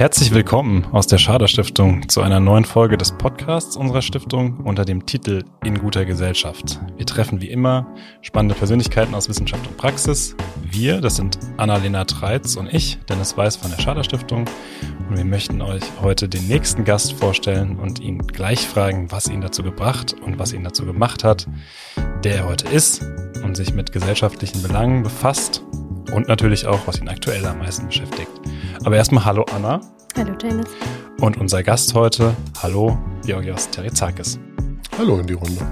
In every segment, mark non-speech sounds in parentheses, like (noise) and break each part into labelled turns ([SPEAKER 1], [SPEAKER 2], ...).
[SPEAKER 1] Herzlich willkommen aus der Schader Stiftung zu einer neuen Folge des Podcasts unserer Stiftung unter dem Titel In guter Gesellschaft. Wir treffen wie immer spannende Persönlichkeiten aus Wissenschaft und Praxis. Wir, das sind Annalena Treitz und ich, Dennis Weiß von der Schader Stiftung. Und wir möchten euch heute den nächsten Gast vorstellen und ihn gleich fragen, was ihn dazu gebracht und was ihn dazu gemacht hat, der er heute ist und sich mit gesellschaftlichen Belangen befasst und natürlich auch, was ihn aktuell am meisten beschäftigt. Aber erstmal hallo Anna.
[SPEAKER 2] Hallo Dennis.
[SPEAKER 1] Und unser Gast heute, hallo Georgios Terizakis.
[SPEAKER 3] Hallo in die Runde.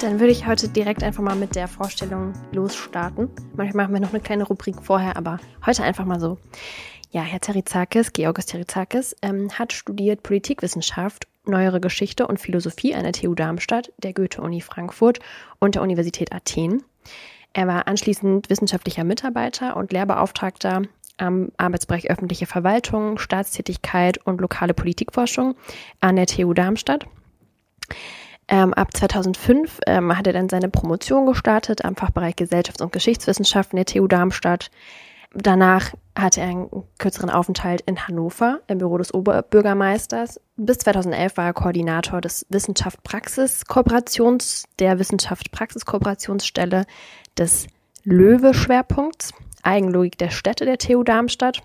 [SPEAKER 2] Dann würde ich heute direkt einfach mal mit der Vorstellung losstarten. Manchmal machen wir noch eine kleine Rubrik vorher, aber heute einfach mal so. Ja, Herr Terizakis, Georgios Terizakis, ähm, hat studiert Politikwissenschaft, Neuere Geschichte und Philosophie an der TU Darmstadt, der Goethe-Uni Frankfurt und der Universität Athen. Er war anschließend wissenschaftlicher Mitarbeiter und Lehrbeauftragter am Arbeitsbereich öffentliche Verwaltung, Staatstätigkeit und lokale Politikforschung an der TU Darmstadt. Ähm, ab 2005 ähm, hat er dann seine Promotion gestartet am Fachbereich Gesellschafts- und Geschichtswissenschaften der TU Darmstadt. Danach hatte er einen kürzeren Aufenthalt in Hannover im Büro des Oberbürgermeisters. Bis 2011 war er Koordinator des Wissenschaft-Praxis-Kooperations, der Wissenschaft-Praxis-Kooperationsstelle des Löwe-Schwerpunkts. Eigenlogik der Städte der TU Darmstadt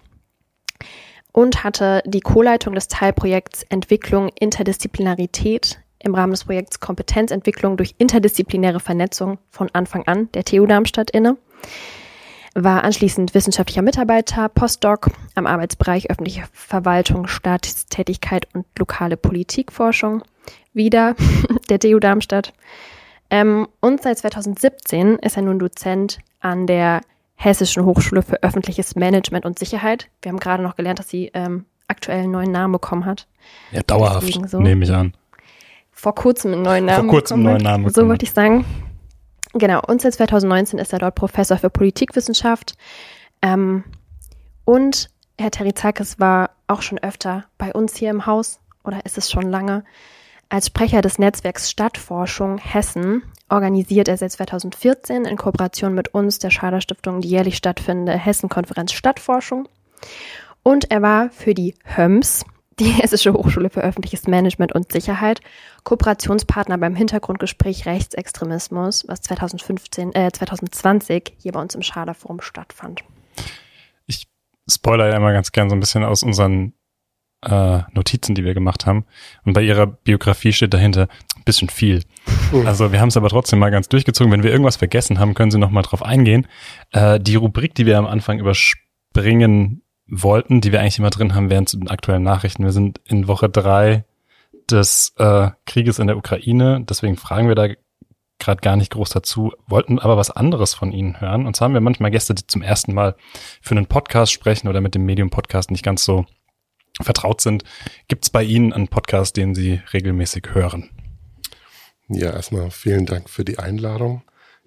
[SPEAKER 2] und hatte die Co-Leitung des Teilprojekts Entwicklung Interdisziplinarität im Rahmen des Projekts Kompetenzentwicklung durch interdisziplinäre Vernetzung von Anfang an der TU Darmstadt inne. War anschließend wissenschaftlicher Mitarbeiter, Postdoc am Arbeitsbereich öffentliche Verwaltung, Staatstätigkeit und lokale Politikforschung. Wieder (laughs) der TU Darmstadt. Ähm, und seit 2017 ist er nun Dozent an der Hessischen Hochschule für öffentliches Management und Sicherheit. Wir haben gerade noch gelernt, dass sie ähm, aktuell einen neuen Namen bekommen hat.
[SPEAKER 1] Ja, dauerhaft, so. nehme ich an.
[SPEAKER 2] Vor kurzem einen neuen Namen.
[SPEAKER 1] Vor kurzem einen neuen Namen.
[SPEAKER 2] So wollte ich sagen. Genau, und seit 2019 ist er dort Professor für Politikwissenschaft. Ähm, und Herr Terizakis war auch schon öfter bei uns hier im Haus, oder ist es schon lange, als Sprecher des Netzwerks Stadtforschung Hessen organisiert er seit 2014 in Kooperation mit uns, der Schader Stiftung, die jährlich stattfindende Hessen-Konferenz Stadtforschung. Und er war für die HÖMS, die (laughs) Hessische Hochschule für öffentliches Management und Sicherheit, Kooperationspartner beim Hintergrundgespräch Rechtsextremismus, was 2015, äh, 2020 hier bei uns im Schaderforum stattfand.
[SPEAKER 1] Ich spoilere ja immer ganz gern so ein bisschen aus unseren äh, Notizen, die wir gemacht haben. Und bei ihrer Biografie steht dahinter ein bisschen viel. Mhm. Also wir haben es aber trotzdem mal ganz durchgezogen. Wenn wir irgendwas vergessen haben, können Sie noch mal drauf eingehen. Äh, die Rubrik, die wir am Anfang überspringen wollten, die wir eigentlich immer drin haben, wären zu den aktuellen Nachrichten. Wir sind in Woche drei des äh, Krieges in der Ukraine. Deswegen fragen wir da gerade gar nicht groß dazu, wollten aber was anderes von Ihnen hören. Und zwar haben wir manchmal Gäste, die zum ersten Mal für einen Podcast sprechen oder mit dem Medium-Podcast nicht ganz so vertraut sind. Gibt es bei Ihnen einen Podcast, den Sie regelmäßig hören?
[SPEAKER 3] Ja, erstmal vielen Dank für die Einladung.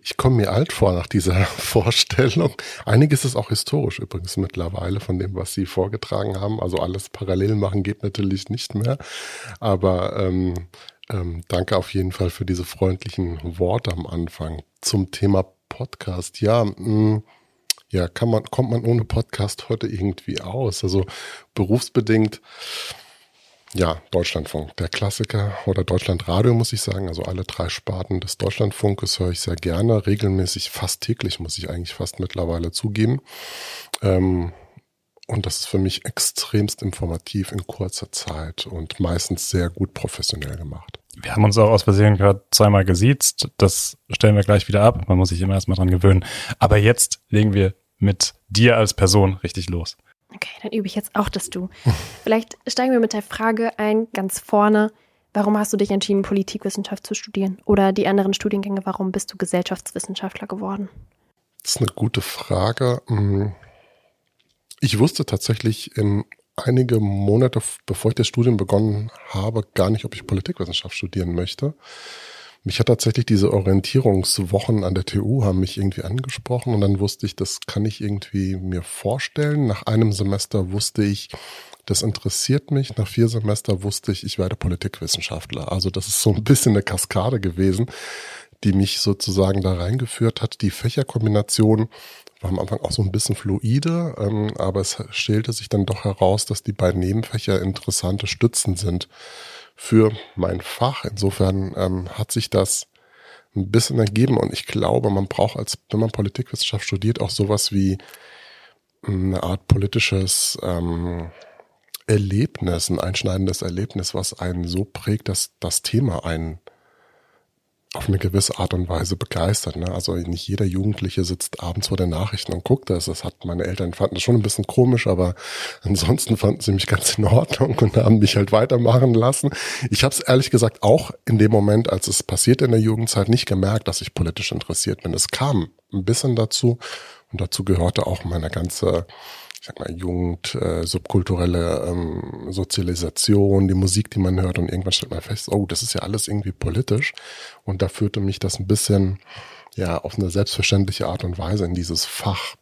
[SPEAKER 3] Ich komme mir alt vor nach dieser (laughs) Vorstellung. Einiges ist auch historisch übrigens mittlerweile von dem, was Sie vorgetragen haben. Also alles parallel machen geht natürlich nicht mehr. Aber ähm, ähm, danke auf jeden Fall für diese freundlichen Worte am Anfang zum Thema Podcast. Ja, mh, mm, ja, kann man, kommt man ohne Podcast heute irgendwie aus? Also berufsbedingt, ja, Deutschlandfunk, der Klassiker oder Deutschlandradio, muss ich sagen. Also alle drei Sparten des Deutschlandfunkes höre ich sehr gerne, regelmäßig, fast täglich, muss ich eigentlich fast mittlerweile zugeben. Ähm, und das ist für mich extremst informativ in kurzer Zeit und meistens sehr gut professionell gemacht.
[SPEAKER 1] Wir haben uns auch aus Versehen gerade zweimal gesiezt. Das stellen wir gleich wieder ab. Man muss sich immer erstmal dran gewöhnen. Aber jetzt legen wir mit dir als Person richtig los.
[SPEAKER 2] Okay, dann übe ich jetzt auch das Du. (laughs) Vielleicht steigen wir mit der Frage ein, ganz vorne. Warum hast du dich entschieden, Politikwissenschaft zu studieren? Oder die anderen Studiengänge, warum bist du Gesellschaftswissenschaftler geworden?
[SPEAKER 3] Das ist eine gute Frage. Hm. Ich wusste tatsächlich in einige Monate, bevor ich das Studium begonnen habe, gar nicht, ob ich Politikwissenschaft studieren möchte. Mich hat tatsächlich diese Orientierungswochen an der TU haben mich irgendwie angesprochen und dann wusste ich, das kann ich irgendwie mir vorstellen. Nach einem Semester wusste ich, das interessiert mich. Nach vier Semester wusste ich, ich werde Politikwissenschaftler. Also das ist so ein bisschen eine Kaskade gewesen, die mich sozusagen da reingeführt hat. Die Fächerkombination war am Anfang auch so ein bisschen fluide, ähm, aber es stellte sich dann doch heraus, dass die beiden Nebenfächer interessante Stützen sind für mein Fach. Insofern ähm, hat sich das ein bisschen ergeben und ich glaube, man braucht als, wenn man Politikwissenschaft studiert, auch sowas wie eine Art politisches ähm, Erlebnis, ein einschneidendes Erlebnis, was einen so prägt, dass das Thema einen auf eine gewisse Art und Weise begeistert. Ne? Also nicht jeder Jugendliche sitzt abends vor den Nachrichten und guckt das. Das hat meine Eltern fanden das schon ein bisschen komisch, aber ansonsten fanden sie mich ganz in Ordnung und haben mich halt weitermachen lassen. Ich habe es ehrlich gesagt auch in dem Moment, als es passiert in der Jugendzeit, nicht gemerkt, dass ich politisch interessiert bin. Es kam ein bisschen dazu und dazu gehörte auch meine ganze ich sag mal, Jugend, äh, subkulturelle ähm, Sozialisation, die Musik, die man hört und irgendwann stellt man fest, oh, das ist ja alles irgendwie politisch und da führte mich das ein bisschen ja auf eine selbstverständliche Art und Weise in dieses Fach.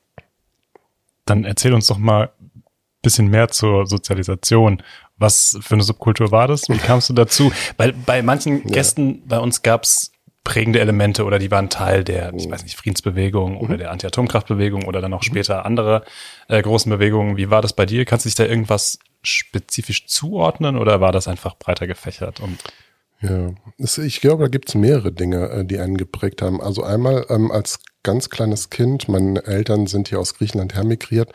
[SPEAKER 1] Dann erzähl uns doch mal ein bisschen mehr zur Sozialisation. Was für eine Subkultur war das? Wie kamst du dazu? Weil bei manchen Gästen ja. bei uns gab's prägende Elemente oder die waren Teil der, ich weiß nicht, Friedensbewegung oder mhm. der Anti-Atomkraftbewegung oder dann auch später andere äh, großen Bewegungen. Wie war das bei dir? Kannst du dich da irgendwas spezifisch zuordnen oder war das einfach breiter gefächert? Und
[SPEAKER 3] ja, ich glaube, da gibt's mehrere Dinge, äh, die einen geprägt haben. Also einmal ähm, als ganz kleines Kind, meine Eltern sind hier aus Griechenland hermigriert,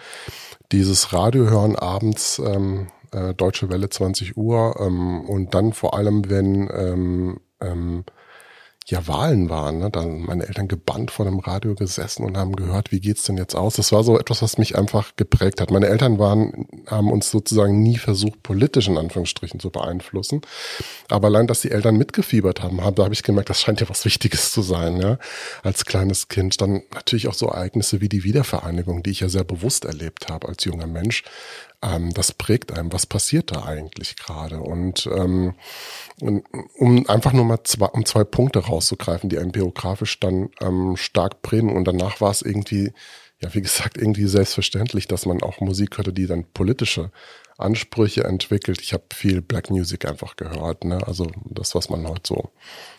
[SPEAKER 3] dieses Radio hören abends, ähm, äh, Deutsche Welle 20 Uhr ähm, und dann vor allem, wenn ähm, ähm, ja Wahlen waren. Ne? Dann meine Eltern gebannt vor dem Radio gesessen und haben gehört, wie geht's denn jetzt aus? Das war so etwas, was mich einfach geprägt hat. Meine Eltern waren, haben uns sozusagen nie versucht, politisch in Anführungsstrichen zu beeinflussen. Aber allein, dass die Eltern mitgefiebert haben, da habe ich gemerkt, das scheint ja was Wichtiges zu sein, ja, als kleines Kind. Dann natürlich auch so Ereignisse wie die Wiedervereinigung, die ich ja sehr bewusst erlebt habe als junger Mensch ähm, das prägt einem. Was passiert da eigentlich gerade? Und ähm, um einfach nur mal zwei, um zwei Punkte rauszugreifen, die einen biografisch dann ähm, stark prägen. Und danach war es irgendwie, ja, wie gesagt, irgendwie selbstverständlich, dass man auch Musik hörte, die dann politische Ansprüche entwickelt. Ich habe viel Black Music einfach gehört, ne? Also das, was man heute so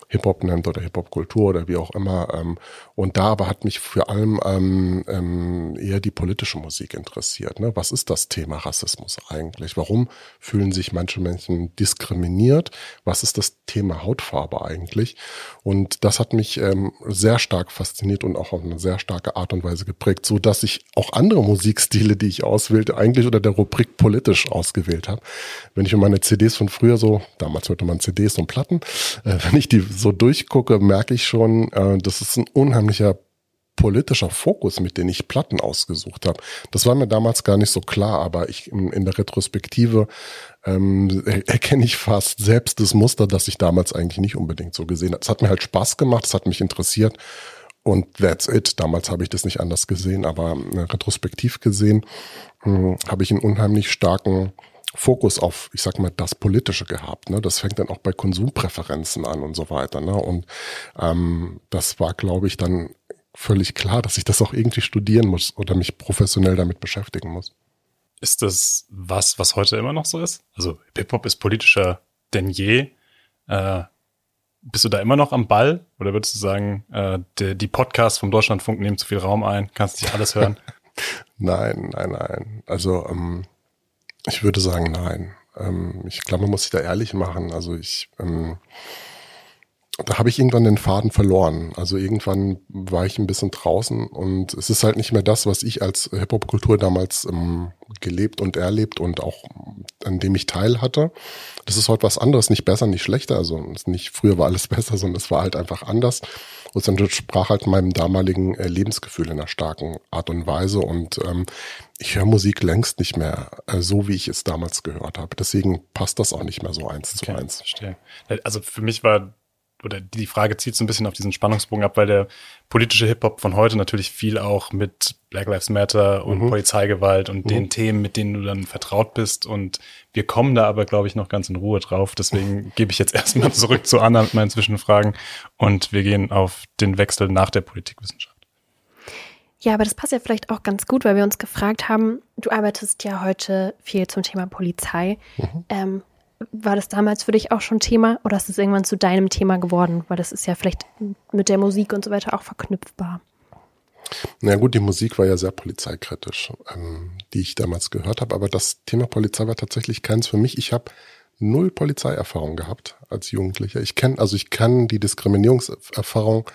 [SPEAKER 3] Hip-Hop nennt oder Hip-Hop-Kultur oder wie auch immer. Ähm, und da aber hat mich vor allem ähm, ähm, eher die politische Musik interessiert. Ne? Was ist das Thema Rassismus eigentlich? Warum fühlen sich manche Menschen diskriminiert? Was ist das Thema Hautfarbe eigentlich? Und das hat mich ähm, sehr stark fasziniert und auch auf eine sehr starke Art und Weise geprägt, so dass ich auch andere Musikstile, die ich auswählte, eigentlich unter der Rubrik politisch ausgewählt habe. Wenn ich mir meine CDs von früher so, damals hörte man CDs und Platten, äh, wenn ich die so durchgucke, merke ich schon, äh, das ist ein unheimlicher politischer Fokus, mit dem ich Platten ausgesucht habe. Das war mir damals gar nicht so klar, aber ich in, der Retrospektive ähm, (laughs) erkenne ich fast selbst das Muster, das ich damals eigentlich nicht unbedingt so gesehen habe. Es hat mir halt Spaß gemacht, es hat mich interessiert und that's it. Damals habe ich das nicht anders gesehen, aber äh, retrospektiv gesehen äh, habe ich einen unheimlich starken Fokus auf, ich sag mal, das Politische gehabt. Ne? Das fängt dann auch bei Konsumpräferenzen an und so weiter. Ne? Und ähm, das war, glaube ich, dann völlig klar, dass ich das auch irgendwie studieren muss oder mich professionell damit beschäftigen muss.
[SPEAKER 1] Ist das was, was heute immer noch so ist? Also Hip-Hop ist politischer denn je. Äh, bist du da immer noch am Ball? Oder würdest du sagen, äh, die, die Podcasts vom Deutschlandfunk nehmen zu viel Raum ein? Kannst nicht alles hören? (laughs)
[SPEAKER 3] nein, nein, nein. Also ähm, ich würde sagen, nein. Ähm, ich glaube, man muss sich da ehrlich machen. Also ich, ähm, da habe ich irgendwann den Faden verloren. Also irgendwann war ich ein bisschen draußen und es ist halt nicht mehr das, was ich als Hip-Hop-Kultur damals ähm, gelebt und erlebt und auch an dem ich teil hatte. Das ist heute was anderes, nicht besser, nicht schlechter. Also nicht früher war alles (laughs) besser, sondern es war halt einfach anders. Und es entsprach halt meinem damaligen äh, Lebensgefühl in einer starken Art und Weise. Und ähm, ich höre Musik längst nicht mehr äh, so, wie ich es damals gehört habe. Deswegen passt das auch nicht mehr so eins okay, zu eins.
[SPEAKER 1] Verstehe. Also für mich war oder die Frage zieht so ein bisschen auf diesen Spannungsbogen ab, weil der politische Hip-Hop von heute natürlich viel auch mit Black Lives Matter und mhm. Polizeigewalt und mhm. den Themen, mit denen du dann vertraut bist. Und wir kommen da aber, glaube ich, noch ganz in Ruhe drauf. Deswegen (laughs) gebe ich jetzt erstmal zurück zu Anna mit meinen Zwischenfragen und wir gehen auf den Wechsel nach der Politikwissenschaft.
[SPEAKER 2] Ja, aber das passt ja vielleicht auch ganz gut, weil wir uns gefragt haben, du arbeitest ja heute viel zum Thema Polizei. Mhm. Ähm, war das damals für dich auch schon Thema oder ist es irgendwann zu deinem Thema geworden? Weil das ist ja vielleicht mit der Musik und so weiter auch verknüpfbar.
[SPEAKER 3] Na gut, die Musik war ja sehr polizeikritisch, ähm, die ich damals gehört habe. Aber das Thema Polizei war tatsächlich keins für mich. Ich habe null Polizeierfahrung gehabt als Jugendlicher. Ich kenne, also ich kann die Diskriminierungserfahrung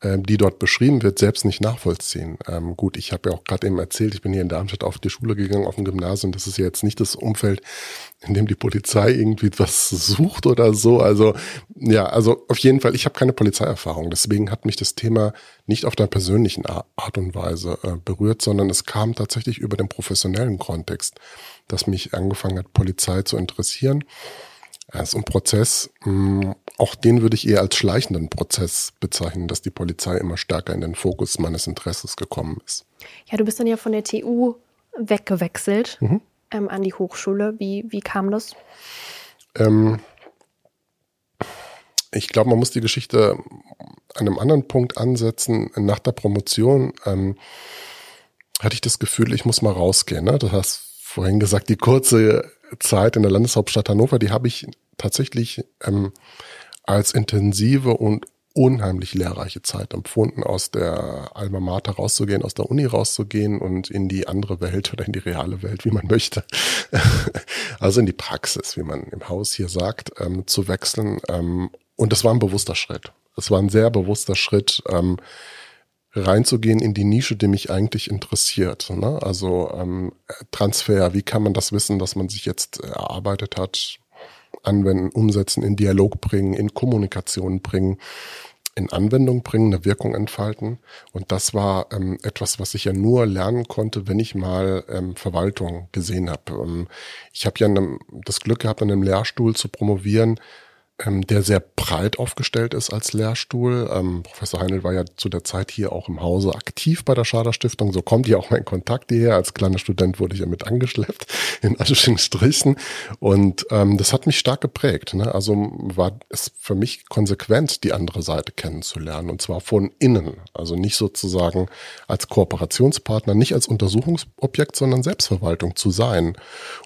[SPEAKER 3] ähm, die dort beschrieben wird, selbst nicht nachvollziehen. Ähm, gut, ich habe ja auch gerade eben erzählt, ich bin hier in Darmstadt auf die Schule gegangen, auf dem Gymnasium. Das ist ja jetzt nicht das Umfeld, in dem die Polizei irgendwie was sucht oder so. Also ja, also auf jeden Fall, ich habe keine Polizeierfahrung. Deswegen hat mich das Thema nicht auf der persönlichen Art und Weise äh, berührt, sondern es kam tatsächlich über den professionellen Kontext, dass mich angefangen hat, Polizei zu interessieren. Es ist ein Prozess, mm, auch den würde ich eher als schleichenden Prozess bezeichnen, dass die Polizei immer stärker in den Fokus meines Interesses gekommen ist.
[SPEAKER 2] Ja, du bist dann ja von der TU weggewechselt mhm. ähm, an die Hochschule. Wie, wie kam das? Ähm,
[SPEAKER 3] ich glaube, man muss die Geschichte an einem anderen Punkt ansetzen. Nach der Promotion ähm, hatte ich das Gefühl, ich muss mal rausgehen. Ne? Du hast vorhin gesagt, die kurze Zeit in der Landeshauptstadt Hannover, die habe ich tatsächlich ähm, als intensive und unheimlich lehrreiche Zeit empfunden, aus der Alma Mater rauszugehen, aus der Uni rauszugehen und in die andere Welt oder in die reale Welt, wie man möchte. (laughs) also in die Praxis, wie man im Haus hier sagt, ähm, zu wechseln. Ähm, und das war ein bewusster Schritt. Es war ein sehr bewusster Schritt, ähm, reinzugehen in die Nische, die mich eigentlich interessiert. Ne? Also ähm, Transfer, wie kann man das Wissen, das man sich jetzt erarbeitet hat, anwenden, umsetzen, in Dialog bringen, in Kommunikation bringen, in Anwendung bringen, eine Wirkung entfalten. Und das war ähm, etwas, was ich ja nur lernen konnte, wenn ich mal ähm, Verwaltung gesehen habe. Ähm, ich habe ja einem, das Glück gehabt, an einem Lehrstuhl zu promovieren, ähm, der sehr breit aufgestellt ist als Lehrstuhl. Ähm, Professor Heinl war ja zu der Zeit hier auch im Hause aktiv bei der Schader Stiftung. So kommt ja auch mein Kontakt hierher. Als kleiner Student wurde ich ja mit angeschleppt (laughs) in Anführungsstrichen. Und ähm, das hat mich stark geprägt. Ne? Also war es für mich konsequent, die andere Seite kennenzulernen. Und zwar von innen. Also nicht sozusagen als Kooperationspartner, nicht als Untersuchungsobjekt, sondern Selbstverwaltung zu sein.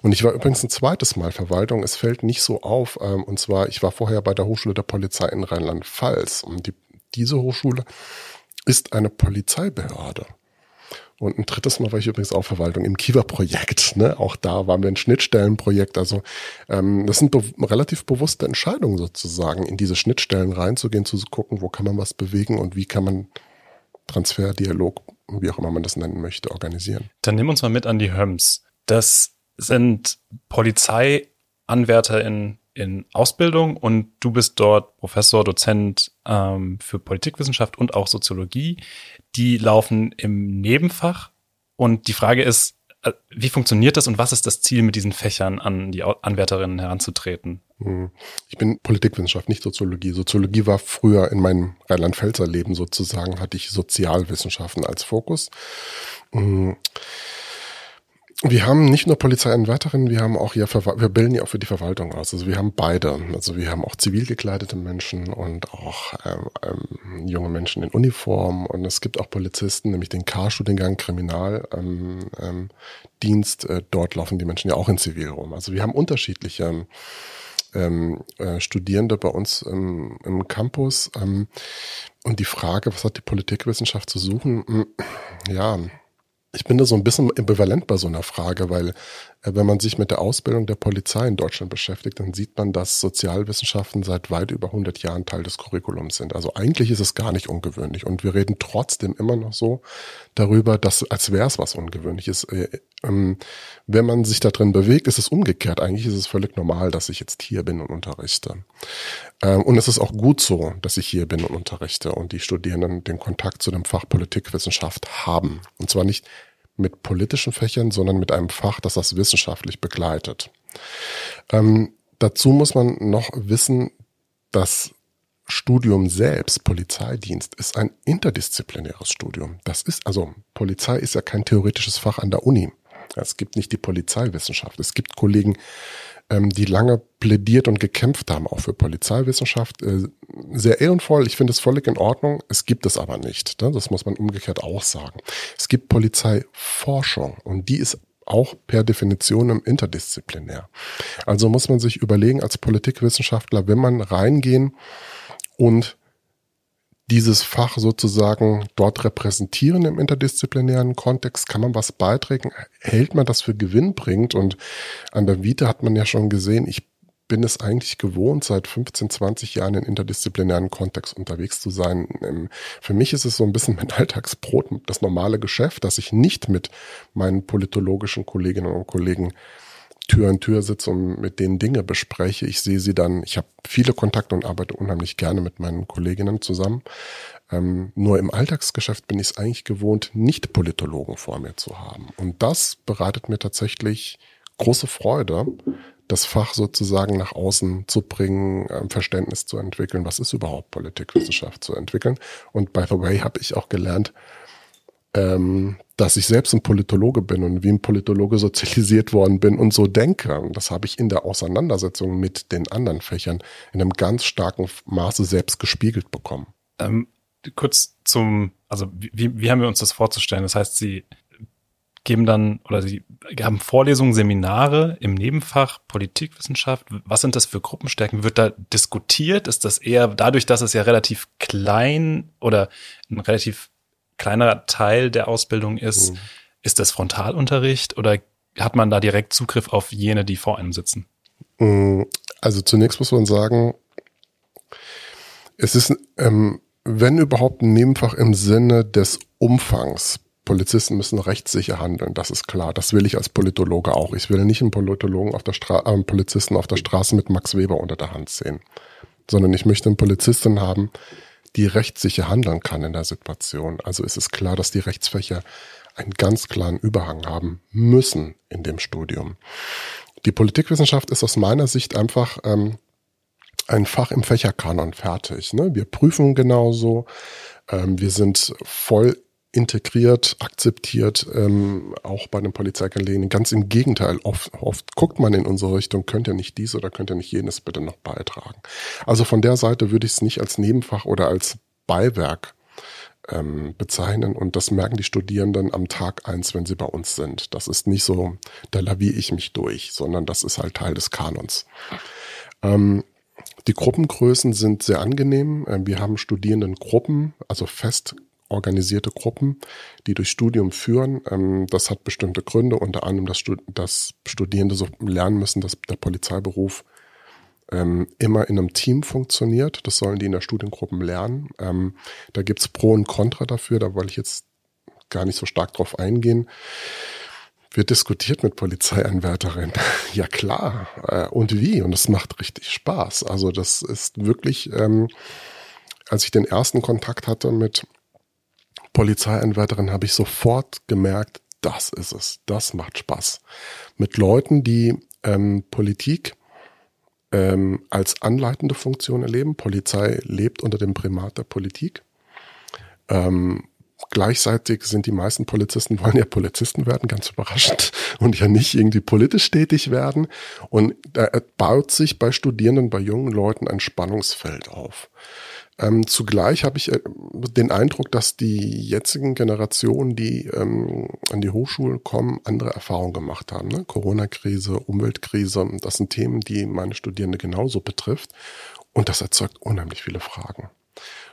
[SPEAKER 3] Und ich war übrigens ein zweites Mal Verwaltung. Es fällt nicht so auf. Ähm, und zwar, ich war vor vorher bei der Hochschule der Polizei in Rheinland-Pfalz. Und die, diese Hochschule ist eine Polizeibehörde. Und ein drittes Mal war ich übrigens auch Verwaltung im Kiva-Projekt. Ne? Auch da waren wir ein Schnittstellenprojekt. Also ähm, das sind be relativ bewusste Entscheidungen sozusagen, in diese Schnittstellen reinzugehen, zu gucken, wo kann man was bewegen und wie kann man Transfer, Dialog, wie auch immer man das nennen möchte, organisieren.
[SPEAKER 1] Dann nimm uns mal mit an die HÖMS. Das sind Polizeianwärter in in Ausbildung und du bist dort Professor, Dozent ähm, für Politikwissenschaft und auch Soziologie. Die laufen im Nebenfach und die Frage ist, äh, wie funktioniert das und was ist das Ziel, mit diesen Fächern an die Anwärterinnen heranzutreten?
[SPEAKER 3] Hm. Ich bin Politikwissenschaft, nicht Soziologie. Soziologie war früher in meinem Rheinland-Pfälzer Leben sozusagen, hatte ich Sozialwissenschaften als Fokus. Hm. Wir haben nicht nur Polizeianwärterinnen, wir haben auch hier, wir bilden ja auch für die Verwaltung aus. Also wir haben beide. Also wir haben auch zivil gekleidete Menschen und auch ähm, ähm, junge Menschen in Uniform und es gibt auch Polizisten, nämlich den K-Studiengang Kriminaldienst. Ähm, ähm, äh, dort laufen die Menschen ja auch in Zivil rum. Also wir haben unterschiedliche ähm, äh, Studierende bei uns im, im Campus. Ähm, und die Frage, was hat die Politikwissenschaft zu suchen? Ja, ich bin da so ein bisschen ambivalent bei so einer Frage, weil wenn man sich mit der Ausbildung der Polizei in Deutschland beschäftigt, dann sieht man, dass Sozialwissenschaften seit weit über 100 Jahren Teil des Curriculums sind. Also eigentlich ist es gar nicht ungewöhnlich und wir reden trotzdem immer noch so darüber, dass als wäre es was Ungewöhnliches. Äh, ähm, wenn man sich da drin bewegt, ist es umgekehrt. Eigentlich ist es völlig normal, dass ich jetzt hier bin und unterrichte. Ähm, und es ist auch gut so, dass ich hier bin und unterrichte und die Studierenden den Kontakt zu dem Fach Politikwissenschaft haben. Und zwar nicht mit politischen Fächern, sondern mit einem Fach, das das wissenschaftlich begleitet. Ähm, dazu muss man noch wissen, das Studium selbst, Polizeidienst, ist ein interdisziplinäres Studium. Das ist, also Polizei ist ja kein theoretisches Fach an der Uni. Es gibt nicht die Polizeiwissenschaft. Es gibt Kollegen, ähm, die lange plädiert und gekämpft haben, auch für Polizeiwissenschaft. Äh, sehr ehrenvoll, ich finde es völlig in Ordnung. Es gibt es aber nicht. Ne? Das muss man umgekehrt auch sagen. Es gibt Polizeiforschung und die ist auch per Definition interdisziplinär. Also muss man sich überlegen als Politikwissenschaftler, wenn man reingehen und dieses Fach sozusagen dort repräsentieren im interdisziplinären Kontext? Kann man was beitragen? Hält man das für gewinnbringend? Und an der Vita hat man ja schon gesehen, ich bin es eigentlich gewohnt, seit 15, 20 Jahren in interdisziplinären Kontext unterwegs zu sein. Ähm, für mich ist es so ein bisschen mein (laughs) Alltagsbrot, das normale Geschäft, dass ich nicht mit meinen politologischen Kolleginnen und Kollegen Tür an Tür sitze und mit denen Dinge bespreche. Ich sehe sie dann, ich habe viele Kontakte und arbeite unheimlich gerne mit meinen Kolleginnen zusammen. Ähm, nur im Alltagsgeschäft bin ich es eigentlich gewohnt, nicht Politologen vor mir zu haben. Und das bereitet mir tatsächlich große Freude, das Fach sozusagen nach außen zu bringen, ein Verständnis zu entwickeln, was ist überhaupt Politikwissenschaft zu entwickeln. Und by the way habe ich auch gelernt, ähm, dass ich selbst ein Politologe bin und wie ein Politologe sozialisiert worden bin und so denke. Und das habe ich in der Auseinandersetzung mit den anderen Fächern in einem ganz starken Maße selbst gespiegelt bekommen.
[SPEAKER 1] Ähm, kurz zum, also wie, wie haben wir uns das vorzustellen? Das heißt, Sie geben dann oder sie haben Vorlesungen, Seminare im Nebenfach Politikwissenschaft. Was sind das für Gruppenstärken? Wird da diskutiert? Ist das eher dadurch, dass es ja relativ klein oder ein relativ kleinerer Teil der Ausbildung ist, mhm. ist das Frontalunterricht oder hat man da direkt Zugriff auf jene, die vor einem sitzen?
[SPEAKER 3] Mhm. Also zunächst muss man sagen, es ist, ähm, wenn überhaupt ein Nebenfach im Sinne des Umfangs Polizisten müssen rechtssicher handeln, das ist klar. Das will ich als Politologe auch. Ich will nicht einen Politologen auf der Straße, äh, Polizisten auf der Straße mit Max Weber unter der Hand sehen, sondern ich möchte einen Polizisten haben, die rechtssicher handeln kann in der Situation. Also ist es klar, dass die Rechtsfächer einen ganz klaren Überhang haben müssen in dem Studium. Die Politikwissenschaft ist aus meiner Sicht einfach ähm, ein Fach im Fächerkanon fertig. Ne? Wir prüfen genauso. Ähm, wir sind voll integriert, akzeptiert, ähm, auch bei den Polizeikanälen. Ganz im Gegenteil, oft, oft guckt man in unsere Richtung, könnt ihr nicht dies oder könnt ihr nicht jenes bitte noch beitragen. Also von der Seite würde ich es nicht als Nebenfach oder als Beiwerk ähm, bezeichnen und das merken die Studierenden am Tag eins, wenn sie bei uns sind. Das ist nicht so, da laviere ich mich durch, sondern das ist halt Teil des Kanons. Ähm, die Gruppengrößen sind sehr angenehm. Ähm, wir haben Studierendengruppen, also fest organisierte Gruppen, die durch Studium führen. Ähm, das hat bestimmte Gründe, unter anderem, dass, Studierende so lernen müssen, dass der Polizeiberuf ähm, immer in einem Team funktioniert. Das sollen die in der Studiengruppen lernen. Ähm, da gibt's Pro und Contra dafür, da wollte ich jetzt gar nicht so stark drauf eingehen. Wird diskutiert mit Polizeianwärterinnen. (laughs) ja klar. Äh, und wie? Und es macht richtig Spaß. Also das ist wirklich, ähm, als ich den ersten Kontakt hatte mit Polizeianwärterin habe ich sofort gemerkt, das ist es, das macht Spaß. Mit Leuten, die ähm, Politik ähm, als anleitende Funktion erleben. Polizei lebt unter dem Primat der Politik. Ähm, gleichzeitig sind die meisten Polizisten wollen ja Polizisten werden, ganz überraschend, (laughs) und ja nicht irgendwie politisch tätig werden. Und da baut sich bei Studierenden, bei jungen Leuten ein Spannungsfeld auf. Ähm, zugleich habe ich äh, den Eindruck, dass die jetzigen Generationen, die ähm, an die Hochschulen kommen, andere Erfahrungen gemacht haben. Ne? Corona-Krise, Umweltkrise, das sind Themen, die meine Studierende genauso betrifft. Und das erzeugt unheimlich viele Fragen.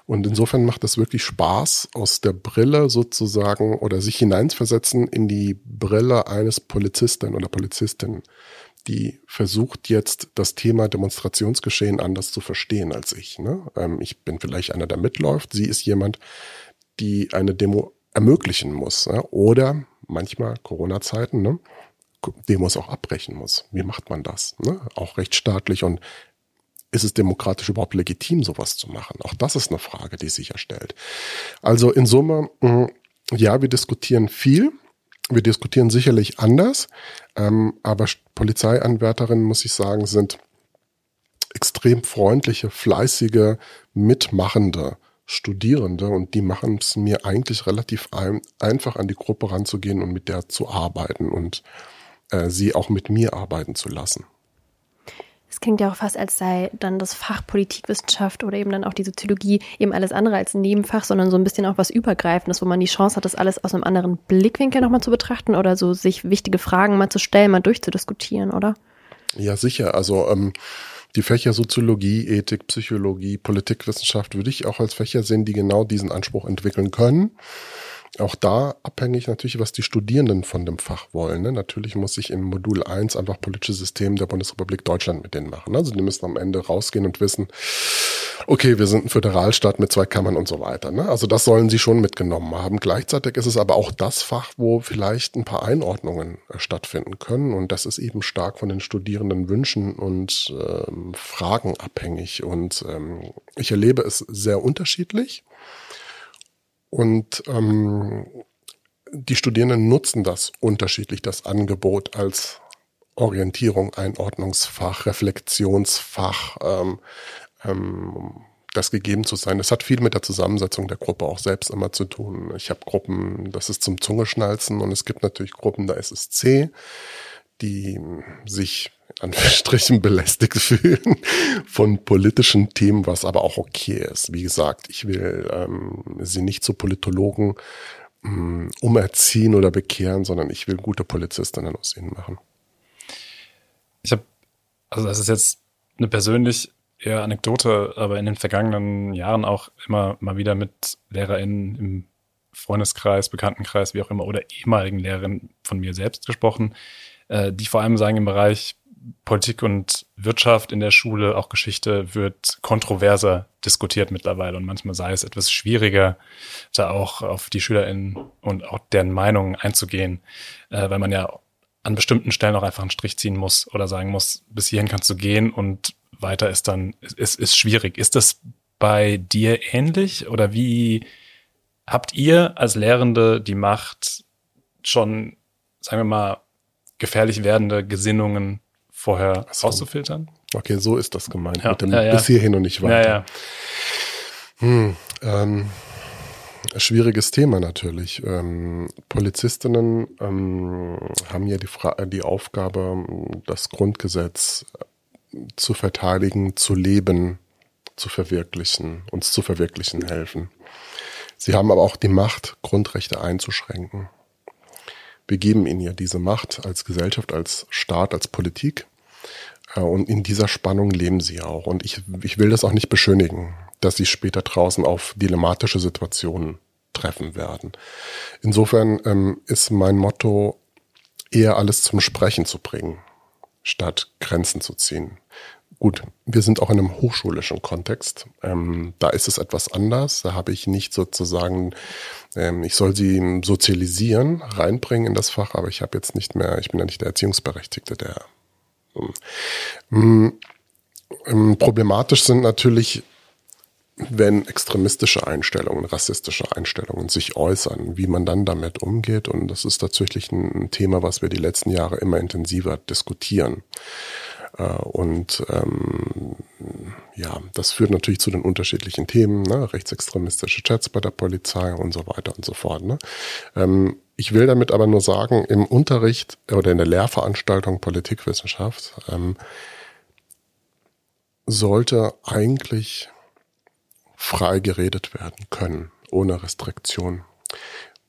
[SPEAKER 3] Und insofern macht es wirklich Spaß, aus der Brille sozusagen oder sich hineinversetzen in die Brille eines Polizisten oder Polizistin die versucht jetzt das Thema Demonstrationsgeschehen anders zu verstehen als ich. Ne? Ähm, ich bin vielleicht einer, der mitläuft. Sie ist jemand, die eine Demo ermöglichen muss. Ne? Oder manchmal Corona-Zeiten, ne? Demos auch abbrechen muss. Wie macht man das? Ne? Auch rechtsstaatlich und ist es demokratisch überhaupt legitim, sowas zu machen? Auch das ist eine Frage, die sich erstellt. Also in Summe, mh, ja, wir diskutieren viel. Wir diskutieren sicherlich anders, ähm, aber Polizeianwärterinnen, muss ich sagen, sind extrem freundliche, fleißige, mitmachende Studierende und die machen es mir eigentlich relativ ein, einfach an die Gruppe ranzugehen und mit der zu arbeiten und äh, sie auch mit mir arbeiten zu lassen.
[SPEAKER 2] Es klingt ja auch fast, als sei dann das Fach Politikwissenschaft oder eben dann auch die Soziologie eben alles andere als ein Nebenfach, sondern so ein bisschen auch was Übergreifendes, wo man die Chance hat, das alles aus einem anderen Blickwinkel nochmal zu betrachten oder so sich wichtige Fragen mal zu stellen, mal durchzudiskutieren, oder?
[SPEAKER 3] Ja, sicher. Also ähm, Die Fächer Soziologie, Ethik, Psychologie, Politikwissenschaft würde ich auch als Fächer sehen, die genau diesen Anspruch entwickeln können. Auch da abhängig natürlich, was die Studierenden von dem Fach wollen. Ne? Natürlich muss ich im Modul 1 einfach politisches System der Bundesrepublik Deutschland mit denen machen. Also die müssen am Ende rausgehen und wissen, okay, wir sind ein Föderalstaat mit zwei Kammern und so weiter. Ne? Also das sollen sie schon mitgenommen haben. Gleichzeitig ist es aber auch das Fach, wo vielleicht ein paar Einordnungen äh, stattfinden können. Und das ist eben stark von den Studierenden Wünschen und ähm, Fragen abhängig. Und ähm, ich erlebe es sehr unterschiedlich. Und ähm, die Studierenden nutzen das unterschiedlich, das Angebot als Orientierung, Einordnungsfach, Reflexionsfach, ähm, ähm, das gegeben zu sein. Das hat viel mit der Zusammensetzung der Gruppe auch selbst immer zu tun. Ich habe Gruppen, das ist zum Zungeschnalzen und es gibt natürlich Gruppen, da ist es C, die sich an Strichen (laughs) belästigt fühlen von politischen Themen, was aber auch okay ist. Wie gesagt, ich will ähm, sie nicht zu Politologen ähm, umerziehen oder bekehren, sondern ich will gute Polizistinnen aus ihnen machen.
[SPEAKER 1] Ich habe, also das ist jetzt eine persönlich eher Anekdote, aber in den vergangenen Jahren auch immer mal wieder mit LehrerInnen im Freundeskreis, Bekanntenkreis, wie auch immer, oder ehemaligen Lehrerinnen von mir selbst gesprochen, äh, die vor allem sagen, im Bereich Politik und Wirtschaft in der Schule, auch Geschichte, wird kontroverser diskutiert mittlerweile und manchmal sei es etwas schwieriger, da auch auf die SchülerInnen und auch deren Meinungen einzugehen, äh, weil man ja an bestimmten Stellen auch einfach einen Strich ziehen muss oder sagen muss, bis hierhin kannst du gehen und weiter ist dann, ist, ist schwierig. Ist das bei dir ähnlich oder wie habt ihr als Lehrende die Macht, schon, sagen wir mal, gefährlich werdende Gesinnungen vorher so. rauszufiltern?
[SPEAKER 3] Okay, so ist das gemeint. Ja. Mit dem ja, ja. bis hierhin und nicht weiter. Hm, ähm, schwieriges Thema natürlich. Ähm, Polizistinnen ähm, haben ja die, Fra die Aufgabe, das Grundgesetz zu verteidigen, zu leben, zu verwirklichen, uns zu verwirklichen helfen. Sie haben aber auch die Macht, Grundrechte einzuschränken. Wir geben ihnen ja diese Macht als Gesellschaft, als Staat, als Politik. Äh, und in dieser Spannung leben sie auch. Und ich, ich will das auch nicht beschönigen, dass sie später draußen auf dilemmatische Situationen treffen werden. Insofern ähm, ist mein Motto, eher alles zum Sprechen zu bringen statt Grenzen zu ziehen. Gut, wir sind auch in einem hochschulischen Kontext. Ähm, da ist es etwas anders. Da habe ich nicht sozusagen, ähm, ich soll sie sozialisieren, reinbringen in das Fach, aber ich habe jetzt nicht mehr, ich bin ja nicht der Erziehungsberechtigte, der. Ähm, ähm problematisch sind natürlich wenn extremistische Einstellungen, rassistische Einstellungen sich äußern, wie man dann damit umgeht. Und das ist tatsächlich ein Thema, was wir die letzten Jahre immer intensiver diskutieren. Äh, und ähm, ja, das führt natürlich zu den unterschiedlichen Themen, ne? rechtsextremistische Chats bei der Polizei und so weiter und so fort. Ne? Ähm, ich will damit aber nur sagen, im Unterricht oder in der Lehrveranstaltung Politikwissenschaft ähm, sollte eigentlich frei geredet werden können, ohne Restriktion.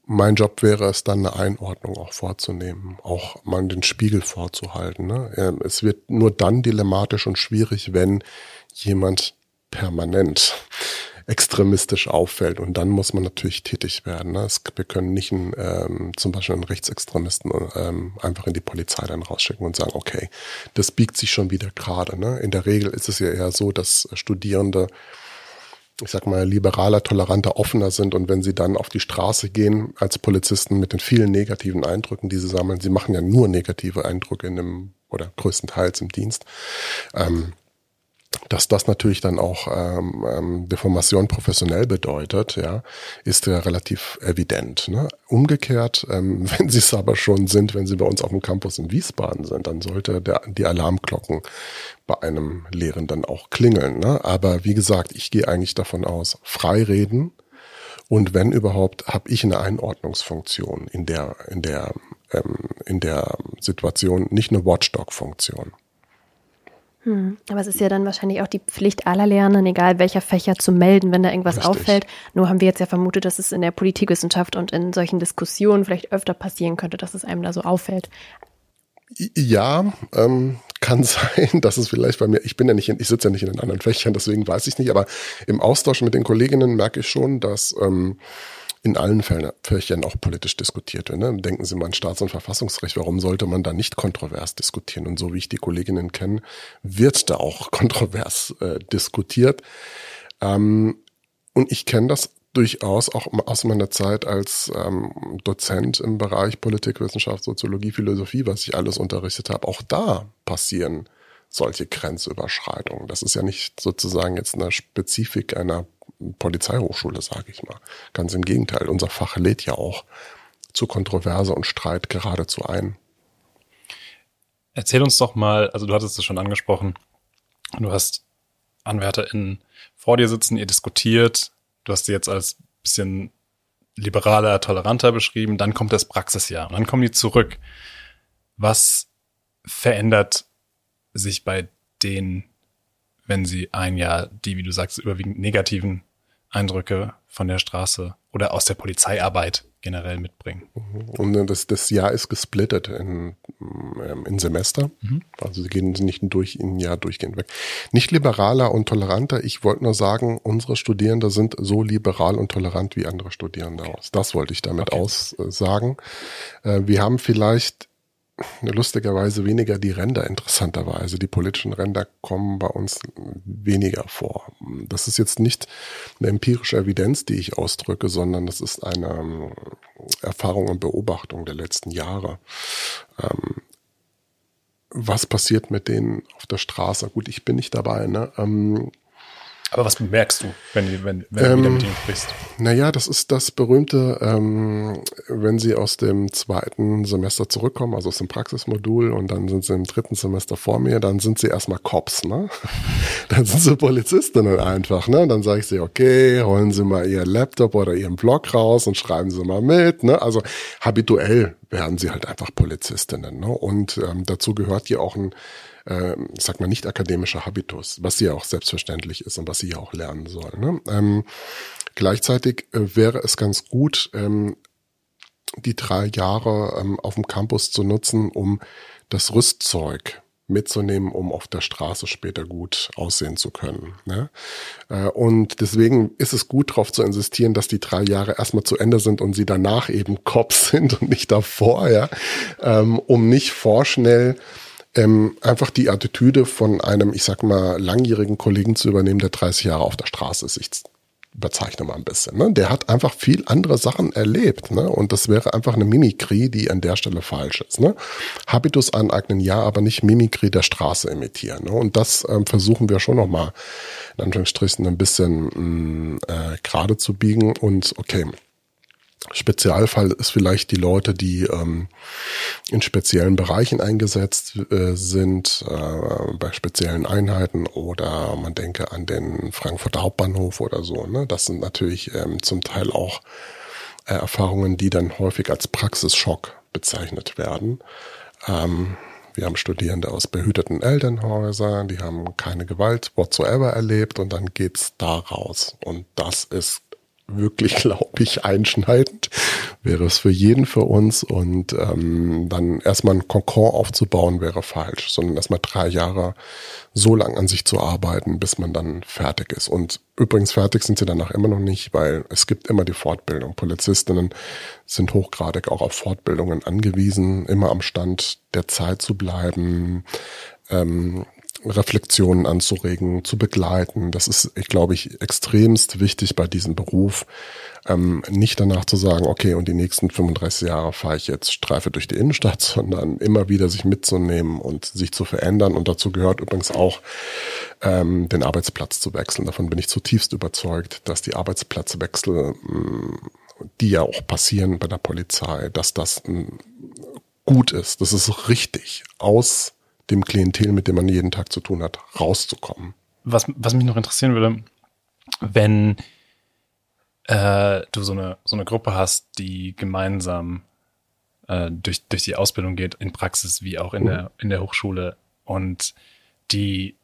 [SPEAKER 3] Mein Job wäre es dann, eine Einordnung auch vorzunehmen, auch mal den Spiegel vorzuhalten. Ne? Ähm, es wird nur dann dilematisch und schwierig, wenn jemand permanent extremistisch auffällt. Und dann muss man natürlich tätig werden. Ne? Es, wir können nicht einen, ähm, zum Beispiel einen Rechtsextremisten ähm, einfach in die Polizei dann rausschicken und sagen, okay, das biegt sich schon wieder gerade. Ne? In der Regel ist es ja eher so, dass Studierende ich sag mal, liberaler, toleranter, offener sind und wenn sie dann auf die Straße gehen als Polizisten mit den vielen negativen Eindrücken, die sie sammeln, sie machen ja nur negative Eindrücke in dem oder größtenteils im Dienst, ähm, dass das natürlich dann auch ähm, ähm, Deformation professionell bedeutet, ja, ist ja relativ evident. Ne? Umgekehrt, ähm, (laughs) wenn sie es aber schon sind, wenn sie bei uns auf dem Campus in Wiesbaden sind, dann sollte der, die Alarmglocken bei einem Lehrenden auch klingeln. Ne? Aber wie gesagt, ich gehe eigentlich davon aus, frei reden und wenn überhaupt, habe ich eine Einordnungsfunktion in der in der ähm, in der Situation, nicht eine Watchdog-Funktion.
[SPEAKER 2] Hm. Aber es ist ja dann wahrscheinlich auch die Pflicht aller Lehrenden, egal welcher Fächer, zu melden, wenn da irgendwas Richtig. auffällt. Nur haben wir jetzt ja vermutet, dass es in der Politikwissenschaft und in solchen Diskussionen vielleicht öfter passieren könnte, dass es einem da so auffällt.
[SPEAKER 3] Ja, ähm, kann (laughs) sein, dass es vielleicht bei mir, ich bin ja nicht, in, ich sitze ja nicht in den anderen Fächern, deswegen weiß ich nicht, aber im Austausch mit den Kolleginnen merke ich schon, dass ähm, in allen Fächern auch politisch diskutiert wird. Ne? Denken Sie mal an Staats- und Verfassungsrecht. Warum sollte man da nicht kontrovers diskutieren? Und so wie ich die Kolleginnen kenne, wird da auch (laughs) kontrovers äh, diskutiert. Ähm, und ich kenne das durchaus auch aus meiner Zeit als ähm, Dozent im Bereich Politikwissenschaft, Soziologie, Philosophie, was ich alles unterrichtet habe. Auch da passieren solche Grenzüberschreitungen. Das ist ja nicht sozusagen jetzt eine Spezifik einer Polizeihochschule, sage ich mal. Ganz im Gegenteil, unser Fach lädt ja auch zu Kontroverse und Streit geradezu ein.
[SPEAKER 1] Erzähl uns doch mal, also du hattest es schon angesprochen, du hast AnwärterInnen vor dir sitzen, ihr diskutiert, du hast sie jetzt als bisschen liberaler, toleranter beschrieben, dann kommt das Praxisjahr und dann kommen die zurück. Was verändert sich bei denen, wenn sie ein Jahr die, wie du sagst, überwiegend negativen Eindrücke von der Straße oder aus der Polizeiarbeit generell mitbringen.
[SPEAKER 3] Und das, das Jahr ist gesplittet in, ähm, in Semester. Mhm. Also sie gehen nicht durch ein Jahr durchgehend weg. Nicht liberaler und toleranter. Ich wollte nur sagen, unsere Studierende sind so liberal und tolerant wie andere Studierende okay. aus. Das wollte ich damit okay. aussagen. Äh, wir haben vielleicht lustigerweise weniger die Ränder interessanterweise. Die politischen Ränder kommen bei uns weniger vor. Das ist jetzt nicht eine empirische Evidenz, die ich ausdrücke, sondern das ist eine ähm, Erfahrung und Beobachtung der letzten Jahre. Ähm, was passiert mit denen auf der Straße? Gut, ich bin nicht dabei. Ne? Ähm,
[SPEAKER 1] aber was bemerkst du, wenn, wenn, wenn ähm, du wieder mit ihm sprichst?
[SPEAKER 3] Naja, das ist das berühmte, ähm, wenn sie aus dem zweiten Semester zurückkommen, also aus dem Praxismodul und dann sind sie im dritten Semester vor mir, dann sind sie erstmal Cops, ne? (laughs) dann sind sie Polizistinnen einfach, ne? Dann sage ich sie, okay, holen Sie mal Ihr Laptop oder Ihren Blog raus und schreiben Sie mal mit, ne? Also habituell werden sie halt einfach Polizistinnen, ne? Und ähm, dazu gehört hier auch ein äh, sag mal, nicht akademischer Habitus, was sie ja auch selbstverständlich ist und was sie ja auch lernen soll. Ne? Ähm, gleichzeitig äh, wäre es ganz gut, ähm, die drei Jahre ähm, auf dem Campus zu nutzen, um das Rüstzeug mitzunehmen, um auf der Straße später gut aussehen zu können. Ne? Äh, und deswegen ist es gut darauf zu insistieren, dass die drei Jahre erstmal zu Ende sind und sie danach eben Cops (laughs) sind und nicht davor, ja, ähm, um nicht vorschnell ähm, einfach die Attitüde von einem, ich sag mal, langjährigen Kollegen zu übernehmen, der 30 Jahre auf der Straße ist. Ich überzeichne mal ein bisschen. Ne? Der hat einfach viel andere Sachen erlebt. Ne? Und das wäre einfach eine Mimikrie, die an der Stelle falsch ist. Ne? Habitus aneignen, ja, aber nicht Mimikrie der Straße imitieren. Ne? Und das ähm, versuchen wir schon nochmal, in Anführungsstrichen, ein bisschen mh, mm, äh, gerade zu biegen. Und okay, Spezialfall ist vielleicht die Leute, die ähm, in speziellen Bereichen eingesetzt äh, sind, äh, bei speziellen Einheiten oder man denke an den Frankfurter Hauptbahnhof oder so. Ne? Das sind natürlich ähm, zum Teil auch äh, Erfahrungen, die dann häufig als Praxisschock bezeichnet werden. Ähm, wir haben Studierende aus behüteten Elternhäusern, die haben keine Gewalt whatsoever erlebt und dann geht's da raus. Und das ist wirklich, (laughs) glaube ich, einschneidend wäre es für jeden für uns. Und ähm, dann erstmal ein Konkord aufzubauen wäre falsch, sondern erstmal drei Jahre so lang an sich zu arbeiten, bis man dann fertig ist. Und übrigens fertig sind sie danach immer noch nicht, weil es gibt immer die Fortbildung. Polizistinnen sind hochgradig auch auf Fortbildungen angewiesen, immer am Stand der Zeit zu bleiben. Ähm, Reflexionen anzuregen, zu begleiten. Das ist, ich glaube ich, extremst wichtig bei diesem Beruf. Ähm, nicht danach zu sagen, okay, und die nächsten 35 Jahre fahre ich jetzt Streife durch die Innenstadt, (laughs) sondern immer wieder sich mitzunehmen und sich zu verändern. Und dazu gehört übrigens auch, ähm, den Arbeitsplatz zu wechseln. Davon bin ich zutiefst überzeugt, dass die Arbeitsplatzwechsel, mh, mm, die ja auch passieren bei der Polizei, dass das mh, mm, gut ist. Das ist richtig. Aus dem Klientel, mit dem man jeden Tag zu tun hat, rauszukommen.
[SPEAKER 1] Was, was mich noch interessieren würde, wenn äh, du so eine, so eine Gruppe hast, die gemeinsam äh, durch, durch die Ausbildung geht, in Praxis wie auch in, mhm. der, in der Hochschule und die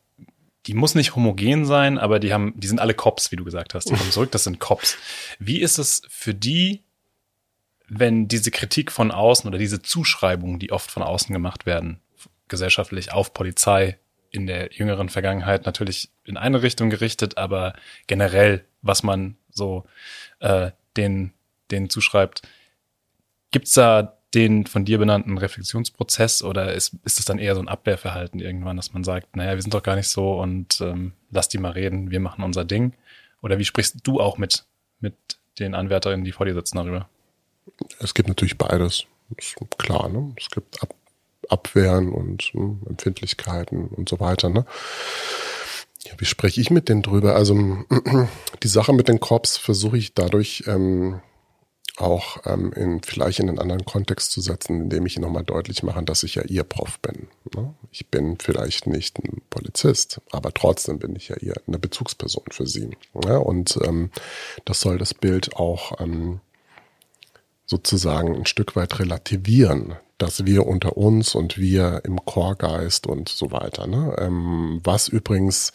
[SPEAKER 1] die muss nicht homogen sein, aber die haben, die sind alle Cops, wie du gesagt hast. Die kommen zurück, das sind Cops. Wie ist es für die, wenn diese Kritik von außen oder diese Zuschreibungen, die oft von außen gemacht werden, gesellschaftlich auf Polizei in der jüngeren Vergangenheit natürlich in eine Richtung gerichtet, aber generell, was man so äh, den, den zuschreibt, gibt's da den von dir benannten Reflexionsprozess oder ist, ist es dann eher so ein Abwehrverhalten irgendwann, dass man sagt, naja, wir sind doch gar nicht so und ähm, lass die mal reden, wir machen unser Ding? Oder wie sprichst du auch mit, mit den Anwärterinnen, die vor dir sitzen darüber?
[SPEAKER 3] Es gibt natürlich beides, klar. Ne? Es gibt Ab Abwehren und hm, Empfindlichkeiten und so weiter. Ne? Ja, wie spreche ich mit denen drüber? Also (clears throat) die Sache mit den Korps versuche ich dadurch ähm, auch ähm, in, vielleicht in einen anderen Kontext zu setzen, indem ich nochmal deutlich mache, dass ich ja ihr Prof bin. Ne? Ich bin vielleicht nicht ein Polizist, aber trotzdem bin ich ja ihr eine Bezugsperson für sie. Ne? Und ähm, das soll das Bild auch ähm, sozusagen ein Stück weit relativieren, dass wir unter uns und wir im Chorgeist und so weiter. Ne? Ähm, was übrigens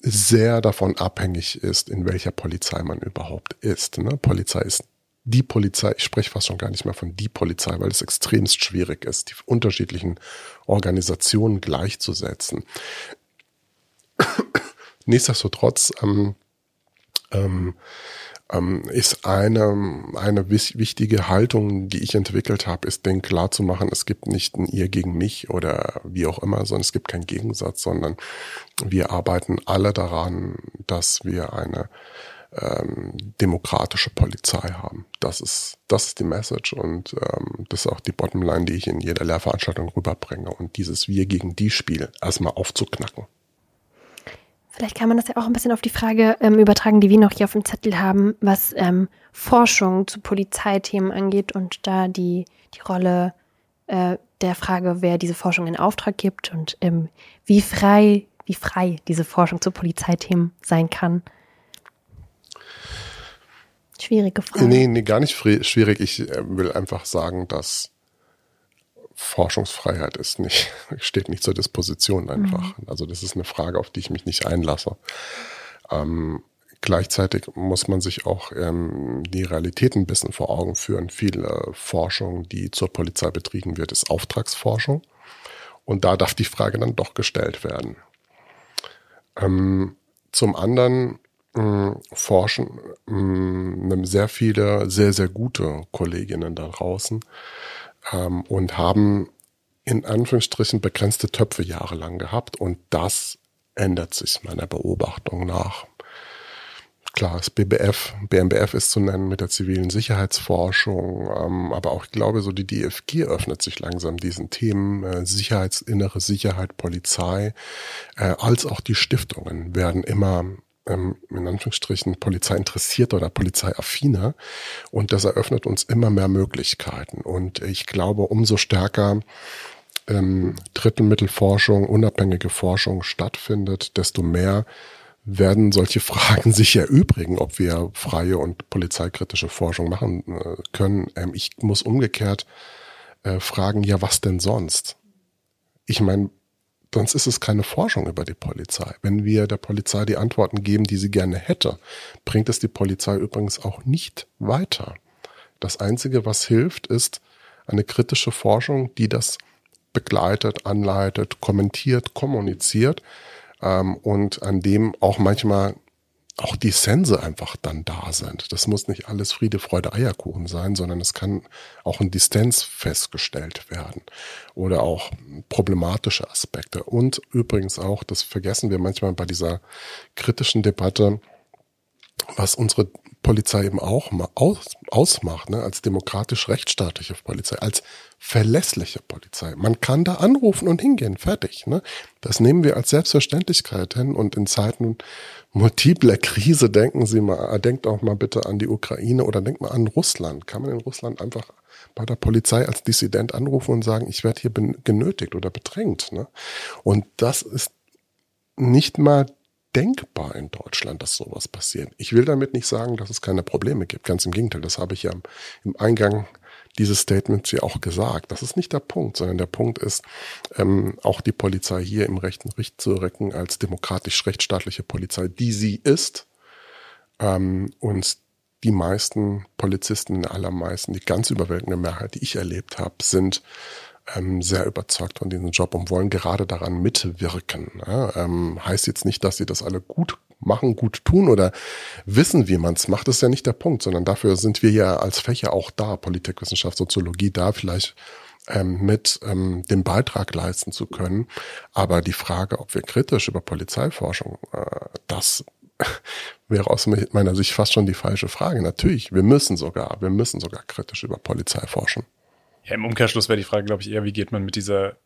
[SPEAKER 3] sehr davon abhängig ist, in welcher Polizei man überhaupt ist. Ne? Polizei ist die Polizei, ich spreche fast schon gar nicht mehr von die Polizei, weil es extremst schwierig ist, die unterschiedlichen Organisationen gleichzusetzen. (coughs) Nichtsdestotrotz ähm, ähm, ähm, ist eine, eine wichtige Haltung, die ich entwickelt habe, ist denen klar zu machen, es gibt nicht ein ihr gegen mich oder wie auch immer, sondern es gibt keinen Gegensatz, sondern wir arbeiten alle daran, dass wir eine ähm, demokratische Polizei haben. Das ist, das ist die Message und ähm, das ist auch die Bottomline, die ich in jeder Lehrveranstaltung rüberbringe. Und dieses Wir gegen die Spiel erstmal aufzuknacken.
[SPEAKER 2] Vielleicht kann man das ja auch ein bisschen auf die Frage ähm, übertragen, die wir noch hier auf dem Zettel haben, was ähm, Forschung zu Polizeithemen angeht und da die, die Rolle äh, der Frage, wer diese Forschung in Auftrag gibt und ähm, wie frei, wie frei diese Forschung zu Polizeithemen sein kann. Schwierige Frage.
[SPEAKER 3] Nee, nee, gar nicht schwierig. Ich äh, will einfach sagen, dass Forschungsfreiheit ist nicht, (laughs) steht nicht zur Disposition einfach. Mhm. Also das ist eine Frage, auf die ich mich nicht einlasse. Ähm, gleichzeitig muss man sich auch ähm, die Realität ein bisschen vor Augen führen. Viele Forschung, die zur Polizei betrieben wird, ist Auftragsforschung. Und da darf die Frage dann doch gestellt werden. Ähm, zum anderen mh, forschen mh, sehr viele sehr, sehr gute Kolleginnen da draußen ähm, und haben in Anführungsstrichen begrenzte Töpfe jahrelang gehabt. Und das ändert sich meiner Beobachtung nach. Klar, das BBF, BMBF ist zu nennen mit der zivilen Sicherheitsforschung, ähm, aber auch ich glaube, so die DFG öffnet sich langsam diesen Themen, äh, Sicherheits, Sicherheit, Polizei, äh, als auch die Stiftungen werden immer ähm, in Anführungsstrichen Polizei interessiert oder polizeiaffiner. Und das eröffnet uns immer mehr Möglichkeiten. Und ich glaube, umso stärker ähm, Drittmittelforschung, unabhängige Forschung stattfindet, desto mehr werden solche Fragen (laughs) sich erübrigen, ob wir freie und polizeikritische Forschung machen äh, können. Ähm, ich muss umgekehrt äh, fragen, ja, was denn sonst? Ich meine, sonst ist es keine Forschung über die Polizei. Wenn wir der Polizei die Antworten geben, die sie gerne hätte, bringt es die Polizei übrigens auch nicht weiter. Das Einzige, was hilft, ist eine kritische Forschung, die das begleitet, anleitet, kommentiert, kommuniziert ähm, und an dem auch manchmal auch die Sense einfach dann da sind. Das muss nicht alles Friede, Freude, Eierkuchen sein, sondern es kann auch ein Distanz festgestellt werden oder auch problematische Aspekte. Und übrigens auch, das vergessen wir manchmal bei dieser kritischen Debatte, was unsere Polizei eben auch aus, ausmacht, ne, als demokratisch-rechtsstaatliche Polizei, als verlässliche Polizei. Man kann da anrufen und hingehen, fertig. Ne? Das nehmen wir als Selbstverständlichkeit hin und in Zeiten multipler Krise denken Sie mal, denkt auch mal bitte an die Ukraine oder denkt mal an Russland. Kann man in Russland einfach bei der Polizei als Dissident anrufen und sagen, ich werde hier genötigt oder bedrängt. Ne? Und das ist nicht mal denkbar in Deutschland, dass sowas passiert. Ich will damit nicht sagen, dass es keine Probleme gibt. Ganz im Gegenteil, das habe ich ja im Eingang dieses Statements ja auch gesagt. Das ist nicht der Punkt, sondern der Punkt ist, ähm, auch die Polizei hier im rechten Richt zu recken als demokratisch-rechtsstaatliche Polizei, die sie ist. Ähm, und die meisten Polizisten, allermeisten, die ganz überwältigende Mehrheit, die ich erlebt habe, sind ähm, sehr überzeugt von diesem Job und wollen gerade daran mitwirken. Ja, ähm, heißt jetzt nicht, dass sie das alle gut machen, gut tun oder wissen, wie man es macht, ist ja nicht der Punkt, sondern dafür sind wir ja als Fächer auch da, Politikwissenschaft, Soziologie, da vielleicht ähm, mit ähm, den Beitrag leisten zu können. Aber die Frage, ob wir kritisch über Polizeiforschung, äh, das (laughs) wäre aus meiner Sicht fast schon die falsche Frage. Natürlich, wir müssen sogar, wir müssen sogar kritisch über Polizei forschen.
[SPEAKER 1] Ja, im Umkehrschluss wäre die Frage, glaube ich, eher, wie geht man mit dieser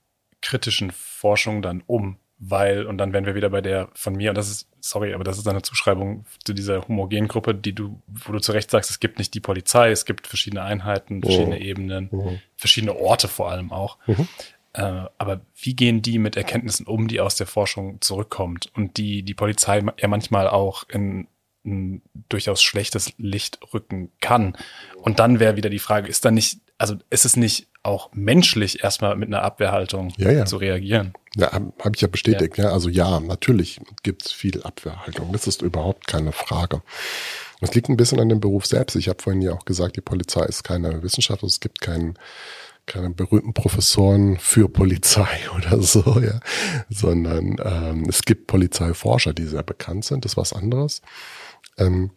[SPEAKER 1] kritischen Forschung dann um? Weil, und dann wären wir wieder bei der von mir, und das ist, sorry, aber das ist eine Zuschreibung zu dieser homogenen Gruppe, die du, wo du zu Recht sagst, es gibt nicht die Polizei, es gibt verschiedene Einheiten, verschiedene oh. Ebenen, oh. verschiedene Orte vor allem auch. Mhm. Äh, aber wie gehen die mit Erkenntnissen um, die aus der Forschung zurückkommt und die die Polizei ja manchmal auch in ein durchaus schlechtes Licht rücken kann? Und dann wäre wieder die Frage, ist da nicht also ist es nicht auch menschlich erstmal mit einer Abwehrhaltung ja, ja. zu reagieren?
[SPEAKER 3] Ja, habe hab ich ja bestätigt. Ja. ja. Also ja, natürlich gibt es viel Abwehrhaltung. Das ist überhaupt keine Frage. Es liegt ein bisschen an dem Beruf selbst. Ich habe vorhin ja auch gesagt, die Polizei ist keine Wissenschaft. Es gibt keinen keine berühmten Professoren für Polizei (laughs) oder so, ja, sondern ähm, es gibt Polizeiforscher, die sehr bekannt sind. Das ist was anderes. Ähm,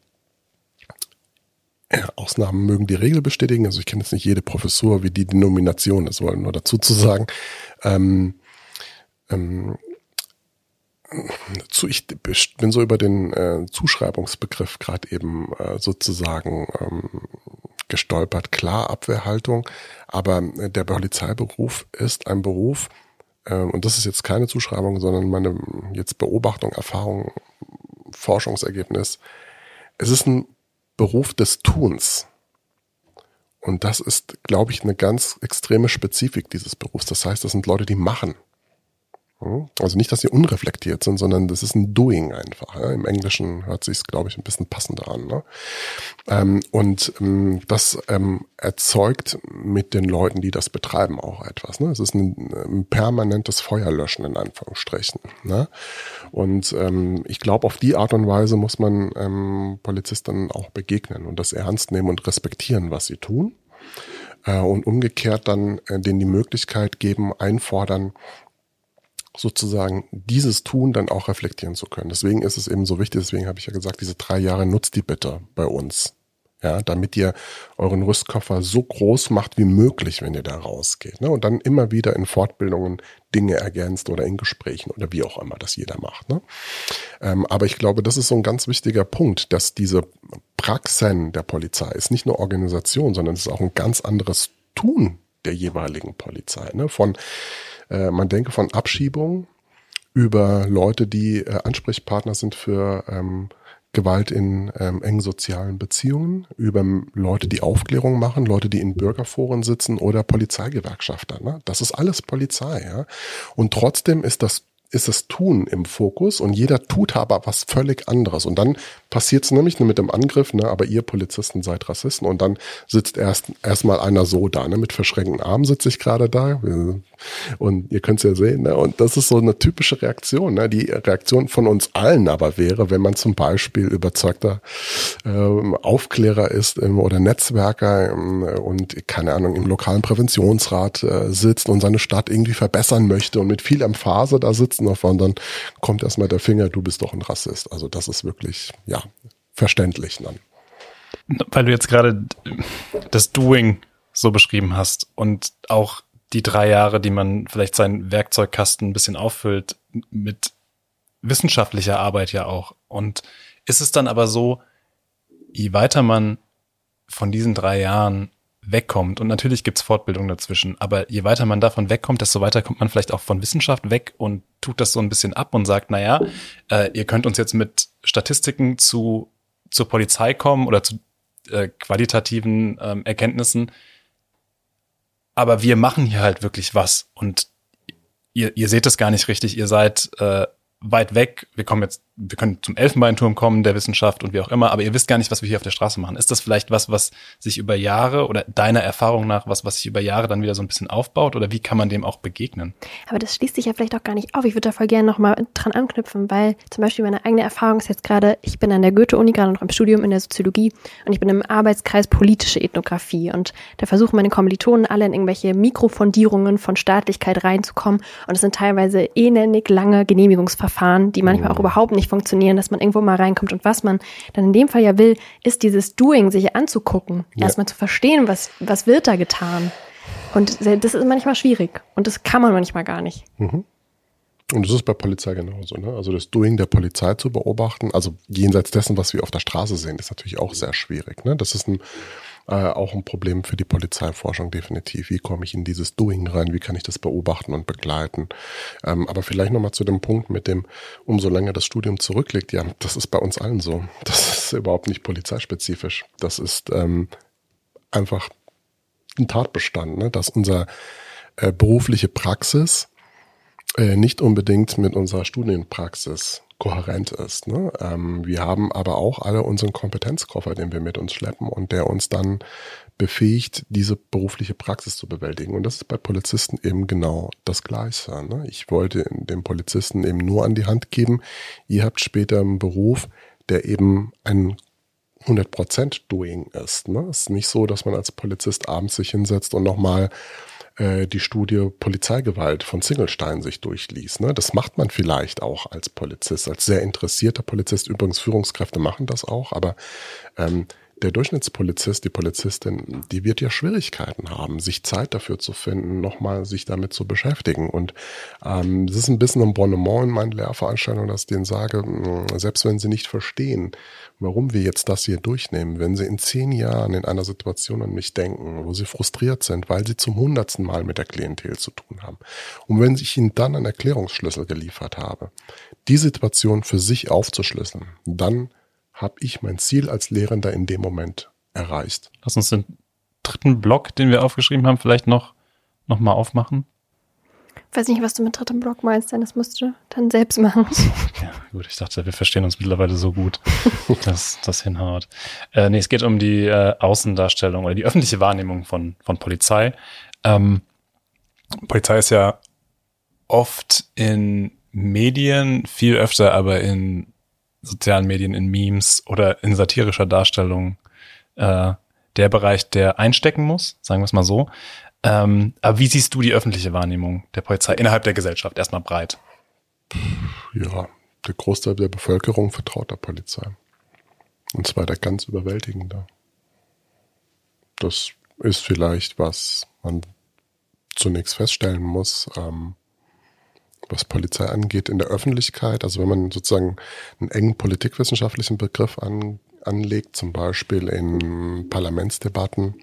[SPEAKER 3] Ausnahmen mögen die Regel bestätigen. Also ich kenne jetzt nicht jede Professur, wie die Denomination ist, wollen nur dazu zu sagen. Ähm, ähm, zu, ich bin so über den äh, Zuschreibungsbegriff gerade eben äh, sozusagen ähm, gestolpert. Klar, Abwehrhaltung, aber der Polizeiberuf ist ein Beruf, äh, und das ist jetzt keine Zuschreibung, sondern meine jetzt Beobachtung, Erfahrung, Forschungsergebnis. Es ist ein Beruf des Tuns. Und das ist, glaube ich, eine ganz extreme Spezifik dieses Berufs. Das heißt, das sind Leute, die machen. Hm? Also nicht, dass sie unreflektiert sind, sondern das ist ein Doing einfach. Ja? Im Englischen hört sich glaube ich, ein bisschen passender an. Ne? Ähm, und ähm, das ähm, erzeugt mit den Leuten, die das betreiben, auch etwas. Ne? Es ist ein, ein permanentes Feuerlöschen in Anführungsstrichen. Ne? Und ähm, ich glaube, auf die Art und Weise muss man ähm, Polizisten auch begegnen und das ernst nehmen und respektieren, was sie tun. Äh, und umgekehrt dann äh, denen die Möglichkeit geben, einfordern, sozusagen dieses Tun dann auch reflektieren zu können. Deswegen ist es eben so wichtig, deswegen habe ich ja gesagt, diese drei Jahre nutzt die bitte bei uns. Ja, damit ihr euren Rüstkoffer so groß macht wie möglich, wenn ihr da rausgeht. Ne? Und dann immer wieder in Fortbildungen Dinge ergänzt oder in Gesprächen oder wie auch immer das jeder macht. Ne? Ähm, aber ich glaube, das ist so ein ganz wichtiger Punkt, dass diese Praxen der Polizei ist nicht nur Organisation, sondern es ist auch ein ganz anderes Tun der jeweiligen Polizei. Ne? Von äh, man denke von Abschiebung über Leute, die äh, Ansprechpartner sind für ähm, Gewalt in ähm, engen sozialen Beziehungen, über Leute, die Aufklärung machen, Leute, die in Bürgerforen sitzen oder Polizeigewerkschafter. Ne? Das ist alles Polizei. Ja? Und trotzdem ist das ist das Tun im Fokus und jeder tut aber was völlig anderes. Und dann passiert es nämlich mit dem Angriff, ne, aber ihr Polizisten seid Rassisten. Und dann sitzt erst erstmal einer so da, ne, mit verschränkten Armen sitze ich gerade da. Und ihr könnt es ja sehen, ne, und das ist so eine typische Reaktion. Ne, die Reaktion von uns allen aber wäre, wenn man zum Beispiel überzeugter ähm, Aufklärer ist ähm, oder Netzwerker ähm, und keine Ahnung im lokalen Präventionsrat äh, sitzt und seine Stadt irgendwie verbessern möchte und mit viel Emphase da Rassisten davon, dann kommt erstmal der Finger, du bist doch ein Rassist. Also das ist wirklich, ja, verständlich dann.
[SPEAKER 1] Weil du jetzt gerade das Doing so beschrieben hast und auch die drei Jahre, die man vielleicht seinen Werkzeugkasten ein bisschen auffüllt mit wissenschaftlicher Arbeit ja auch. Und ist es dann aber so, je weiter man von diesen drei Jahren wegkommt. Und natürlich gibt's Fortbildung dazwischen, aber je weiter man davon wegkommt, desto weiter kommt man vielleicht auch von Wissenschaft weg und tut das so ein bisschen ab und sagt, naja, äh, ihr könnt uns jetzt mit Statistiken zu, zur Polizei kommen oder zu äh, qualitativen ähm, Erkenntnissen, aber wir machen hier halt wirklich was. Und ihr, ihr seht das gar nicht richtig, ihr seid äh, weit weg, wir kommen jetzt wir können zum Elfenbeinturm kommen der Wissenschaft und wie auch immer, aber ihr wisst gar nicht, was wir hier auf der Straße machen. Ist das vielleicht was, was sich über Jahre oder deiner Erfahrung nach was, was sich über Jahre dann wieder so ein bisschen aufbaut oder wie kann man dem auch begegnen?
[SPEAKER 2] Aber das schließt sich ja vielleicht auch gar nicht auf. Ich würde da voll gerne nochmal dran anknüpfen, weil zum Beispiel meine eigene Erfahrung ist jetzt gerade, ich bin an der Goethe-Uni gerade noch im Studium in der Soziologie und ich bin im Arbeitskreis politische Ethnographie und da versuchen meine Kommilitonen alle in irgendwelche Mikrofondierungen von Staatlichkeit reinzukommen und es sind teilweise elendig lange Genehmigungsverfahren, die manchmal auch oh. überhaupt nicht funktionieren, dass man irgendwo mal reinkommt und was man dann in dem Fall ja will, ist dieses Doing sich anzugucken, ja. erstmal zu verstehen, was, was wird da getan. Und das ist manchmal schwierig und das kann man manchmal gar nicht. Mhm.
[SPEAKER 3] Und das ist bei Polizei genauso. Ne? Also das Doing der Polizei zu beobachten, also jenseits dessen, was wir auf der Straße sehen, ist natürlich auch sehr schwierig. Ne? Das ist ein, äh, auch ein Problem für die Polizeiforschung definitiv. Wie komme ich in dieses Doing rein? Wie kann ich das beobachten und begleiten? Ähm, aber vielleicht nochmal zu dem Punkt mit dem, umso länger das Studium zurückliegt. Ja, das ist bei uns allen so. Das ist überhaupt nicht polizeispezifisch. Das ist ähm, einfach ein Tatbestand, ne? dass unser äh, berufliche Praxis äh, nicht unbedingt mit unserer Studienpraxis kohärent ist. Ne? Ähm, wir haben aber auch alle unseren Kompetenzkoffer, den wir mit uns schleppen und der uns dann befähigt, diese berufliche Praxis zu bewältigen. Und das ist bei Polizisten eben genau das Gleiche. Ne? Ich wollte dem Polizisten eben nur an die Hand geben, ihr habt später einen Beruf, der eben ein 100% Doing ist. Ne? Es ist nicht so, dass man als Polizist abends sich hinsetzt und nochmal äh, die Studie Polizeigewalt von Singelstein sich durchliest. Ne? Das macht man vielleicht auch als Polizist, als sehr interessierter Polizist. Übrigens, Führungskräfte machen das auch, aber ähm, der Durchschnittspolizist, die Polizistin, die wird ja Schwierigkeiten haben, sich Zeit dafür zu finden, nochmal sich damit zu beschäftigen. Und ähm, es ist ein bisschen ein Bonnement in meinen Lehrveranstaltungen, dass ich denen sage, selbst wenn sie nicht verstehen, warum wir jetzt das hier durchnehmen, wenn sie in zehn Jahren in einer Situation an mich denken, wo sie frustriert sind, weil sie zum hundertsten Mal mit der Klientel zu tun haben. Und wenn ich ihnen dann einen Erklärungsschlüssel geliefert habe, die Situation für sich aufzuschlüsseln, dann habe ich mein Ziel als Lehrender in dem Moment erreicht.
[SPEAKER 1] Lass uns den dritten Block, den wir aufgeschrieben haben, vielleicht noch, noch mal aufmachen.
[SPEAKER 2] Ich weiß nicht, was du mit dritten Block meinst, denn das musst du dann selbst machen. (laughs)
[SPEAKER 1] Ja, gut, ich dachte, wir verstehen uns mittlerweile so gut, (laughs) dass das hinhaut. Äh, nee, es geht um die äh, Außendarstellung oder die öffentliche Wahrnehmung von, von Polizei. Ähm, Polizei ist ja oft in Medien, viel öfter aber in sozialen Medien, in Memes oder in satirischer Darstellung äh, der Bereich, der einstecken muss, sagen wir es mal so. Ähm, aber wie siehst du die öffentliche Wahrnehmung der Polizei innerhalb der Gesellschaft? Erstmal breit.
[SPEAKER 3] Ja, der Großteil der Bevölkerung vertraut der Polizei. Und zwar der ganz überwältigende. Das ist vielleicht, was man zunächst feststellen muss. Ähm, was Polizei angeht, in der Öffentlichkeit. Also wenn man sozusagen einen engen politikwissenschaftlichen Begriff an, anlegt, zum Beispiel in Parlamentsdebatten,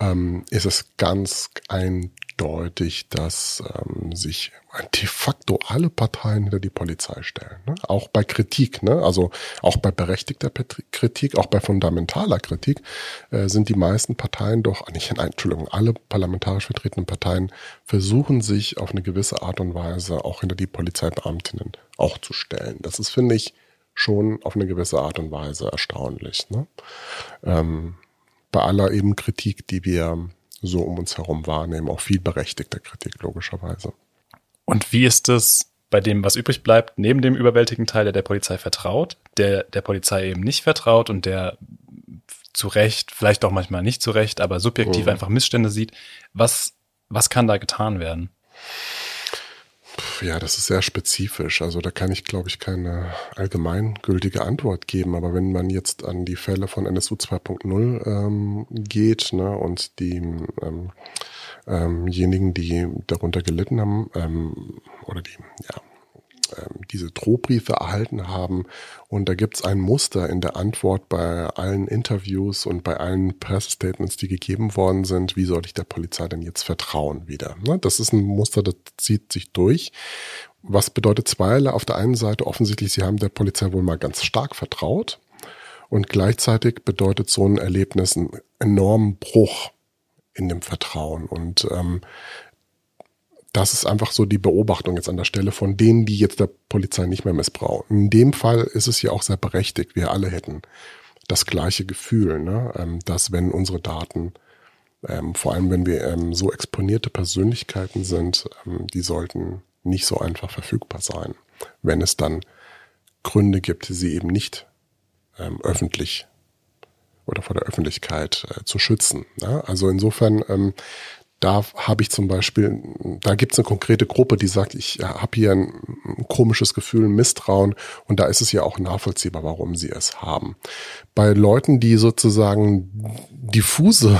[SPEAKER 3] ähm, ist es ganz eindeutig, dass ähm, sich de facto alle Parteien hinter die Polizei stellen. Ne? Auch bei Kritik, ne? also auch bei berechtigter Kritik, auch bei fundamentaler Kritik äh, sind die meisten Parteien doch, nicht in Entschuldigung, alle parlamentarisch vertretenen Parteien versuchen sich auf eine gewisse Art und Weise auch hinter die Polizeibeamtinnen auch zu stellen. Das ist, finde ich, schon auf eine gewisse Art und Weise erstaunlich. Ne? Ähm, bei aller eben Kritik, die wir so um uns herum wahrnehmen, auch viel berechtigter Kritik logischerweise.
[SPEAKER 1] Und wie ist es bei dem, was übrig bleibt, neben dem überwältigenden Teil, der der Polizei vertraut, der der Polizei eben nicht vertraut und der zu Recht, vielleicht auch manchmal nicht zu Recht, aber subjektiv mhm. einfach Missstände sieht. Was, was kann da getan werden?
[SPEAKER 3] Ja, das ist sehr spezifisch. Also da kann ich, glaube ich, keine allgemeingültige Antwort geben. Aber wenn man jetzt an die Fälle von NSU 2.0 ähm, geht ne, und die ähm, ähm, die darunter gelitten haben ähm, oder die ja, diese Drohbriefe erhalten haben. Und da gibt es ein Muster in der Antwort bei allen Interviews und bei allen Pressestatements, die gegeben worden sind. Wie soll ich der Polizei denn jetzt vertrauen wieder? Ne? Das ist ein Muster, das zieht sich durch. Was bedeutet zweierlei? Auf der einen Seite offensichtlich, sie haben der Polizei wohl mal ganz stark vertraut. Und gleichzeitig bedeutet so ein Erlebnis einen enormen Bruch in dem Vertrauen. Und ähm, das ist einfach so die Beobachtung jetzt an der Stelle von denen, die jetzt der Polizei nicht mehr missbrauchen. In dem Fall ist es ja auch sehr berechtigt. Wir alle hätten das gleiche Gefühl, ne? ähm, dass wenn unsere Daten, ähm, vor allem wenn wir ähm, so exponierte Persönlichkeiten sind, ähm, die sollten nicht so einfach verfügbar sein, wenn es dann Gründe gibt, sie eben nicht ähm, öffentlich oder vor der Öffentlichkeit äh, zu schützen. Ne? Also insofern ähm, da habe ich zum Beispiel, da gibt es eine konkrete Gruppe, die sagt, ich habe hier ein, ein, komisches Gefühl, ein Misstrauen und da ist es ja auch nachvollziehbar, warum sie es haben. Bei Leuten, die sozusagen diffuse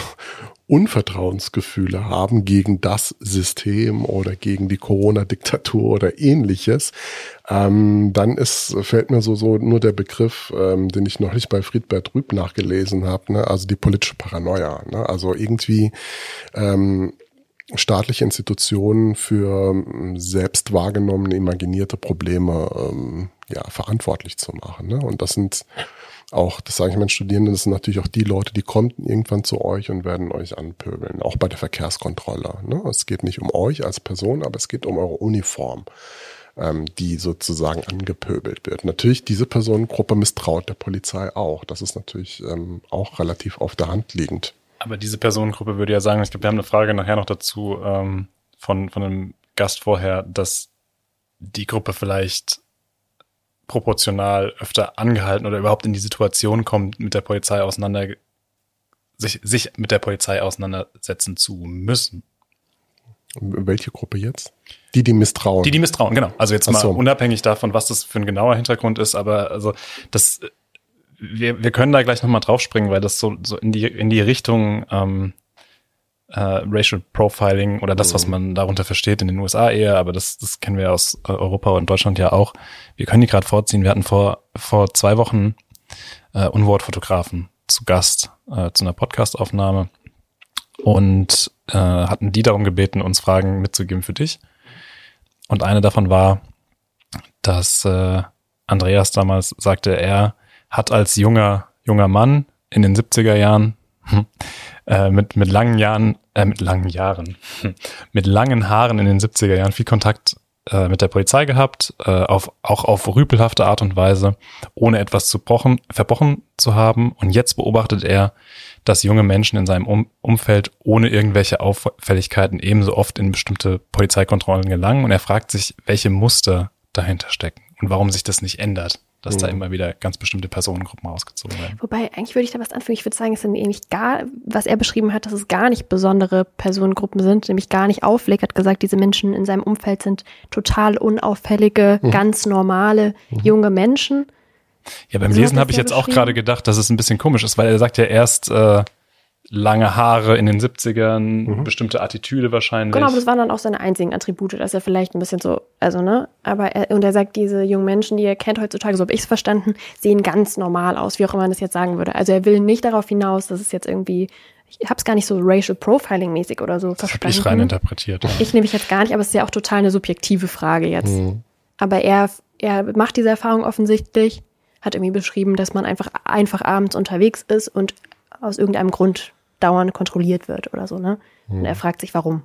[SPEAKER 3] Unvertrauensgefühle haben gegen das System oder gegen die Corona-Diktatur oder ähnliches, ähm, dann ist, fällt mir so, so nur der Begriff, ähm, den ich noch nicht bei Friedbert Rüb nachgelesen habe, ne? also die politische Paranoia. Ne? Also irgendwie ähm, staatliche Institutionen für ähm, selbst wahrgenommene, imaginierte Probleme ähm, ja, verantwortlich zu machen. Ne? Und das sind auch, das sage ich meinen Studierenden, das sind natürlich auch die Leute, die kommen irgendwann zu euch und werden euch anpöbeln, auch bei der Verkehrskontrolle. Ne? Es geht nicht um euch als Person, aber es geht um eure Uniform, ähm, die sozusagen angepöbelt wird. Natürlich, diese Personengruppe misstraut der Polizei auch. Das ist natürlich ähm, auch relativ auf der Hand liegend.
[SPEAKER 1] Aber diese Personengruppe würde ja sagen, ich glaube, wir haben eine Frage nachher noch dazu ähm, von, von einem Gast vorher, dass die Gruppe vielleicht proportional öfter angehalten oder überhaupt in die Situation kommt, mit der Polizei auseinander, sich, sich mit der Polizei auseinandersetzen zu müssen.
[SPEAKER 3] Welche Gruppe jetzt? Die, die misstrauen.
[SPEAKER 1] Die, die misstrauen, genau. Also jetzt mal so. unabhängig davon, was das für ein genauer Hintergrund ist, aber also das, wir, wir können da gleich nochmal draufspringen, weil das so, so in die, in die Richtung ähm, äh, Racial Profiling oder das, was mhm. man darunter versteht in den USA eher, aber das, das kennen wir aus äh, Europa und Deutschland ja auch. Wir können die gerade vorziehen. Wir hatten vor, vor zwei Wochen äh, Unwortfotografen zu Gast äh, zu einer Podcastaufnahme und äh, hatten die darum gebeten, uns Fragen mitzugeben für dich. Und eine davon war, dass äh, Andreas damals sagte, er hat als junger, junger Mann in den 70er Jahren äh, mit, mit langen Jahren, äh, mit langen Jahren, mit langen Haaren in den 70er Jahren viel Kontakt äh, mit der Polizei gehabt, äh, auf, auch auf rüpelhafte Art und Weise, ohne etwas zu brochen, verbrochen zu haben. Und jetzt beobachtet er, dass junge Menschen in seinem um Umfeld ohne irgendwelche Auffälligkeiten ebenso oft in bestimmte Polizeikontrollen gelangen. Und er fragt sich, welche Muster dahinter stecken und warum sich das nicht ändert dass mhm. da immer wieder ganz bestimmte Personengruppen rausgezogen werden.
[SPEAKER 2] Wobei, eigentlich würde ich da was anfügen. Ich würde sagen, es sind nämlich gar, was er beschrieben hat, dass es gar nicht besondere Personengruppen sind, nämlich gar nicht auffällig. hat gesagt, diese Menschen in seinem Umfeld sind total unauffällige, mhm. ganz normale, mhm. junge Menschen.
[SPEAKER 1] Ja, beim so Lesen habe ich jetzt auch gerade gedacht, dass es ein bisschen komisch ist, weil er sagt ja erst, äh, lange Haare in den 70ern, mhm. bestimmte Attitüde wahrscheinlich.
[SPEAKER 2] Genau, aber das waren dann auch seine einzigen Attribute, dass er vielleicht ein bisschen so, also ne, aber er, und er sagt, diese jungen Menschen, die er kennt heutzutage, so habe ich es verstanden, sehen ganz normal aus, wie auch immer man das jetzt sagen würde. Also er will nicht darauf hinaus, dass es jetzt irgendwie, ich habe es gar nicht so racial profiling mäßig oder so
[SPEAKER 1] das verstanden. Das ich rein interpretiert. Ja.
[SPEAKER 2] Ich nehme mich jetzt gar nicht, aber es ist ja auch total eine subjektive Frage jetzt. Mhm. Aber er, er macht diese Erfahrung offensichtlich, hat irgendwie beschrieben, dass man einfach einfach abends unterwegs ist und aus irgendeinem Grund dauernd kontrolliert wird oder so, ne? Und er hm. fragt sich, warum.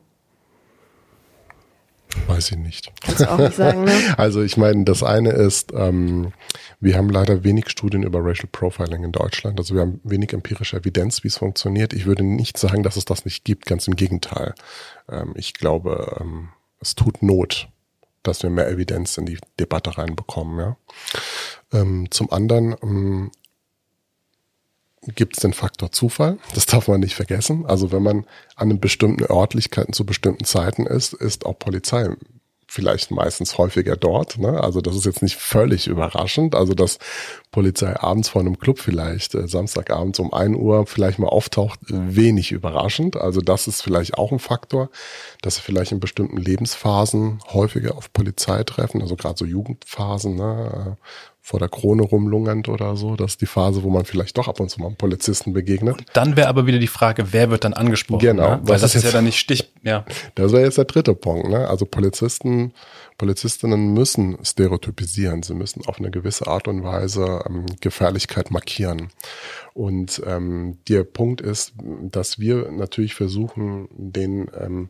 [SPEAKER 3] Weiß ich nicht.
[SPEAKER 2] Kannst du auch nicht sagen, ne? (laughs)
[SPEAKER 3] Also ich meine, das eine ist, ähm, wir haben leider wenig Studien über Racial Profiling in Deutschland. Also wir haben wenig empirische Evidenz, wie es funktioniert. Ich würde nicht sagen, dass es das nicht gibt, ganz im Gegenteil. Ähm, ich glaube, ähm, es tut Not, dass wir mehr Evidenz in die Debatte reinbekommen. Ja? Ähm, zum anderen ähm, gibt es den Faktor Zufall. Das darf man nicht vergessen. Also wenn man an einem bestimmten Örtlichkeiten zu bestimmten Zeiten ist, ist auch Polizei vielleicht meistens häufiger dort. Ne? Also das ist jetzt nicht völlig überraschend. Also dass Polizei abends vor einem Club vielleicht, äh, Samstagabends um ein Uhr vielleicht mal auftaucht, wenig überraschend. Also das ist vielleicht auch ein Faktor, dass sie vielleicht in bestimmten Lebensphasen häufiger auf Polizei treffen, also gerade so Jugendphasen, ne? Vor der Krone rumlungernd oder so. Das ist die Phase, wo man vielleicht doch ab und zu mal einem Polizisten begegnet. Und
[SPEAKER 1] dann wäre aber wieder die Frage, wer wird dann angesprochen?
[SPEAKER 3] Genau.
[SPEAKER 1] Ne? Weil das, das ist, ja dann nicht Stich, ja.
[SPEAKER 3] Das wäre jetzt der dritte Punkt. Ne? Also Polizisten, Polizistinnen müssen stereotypisieren. Sie müssen auf eine gewisse Art und Weise ähm, Gefährlichkeit markieren. Und ähm, der Punkt ist, dass wir natürlich versuchen, den ähm,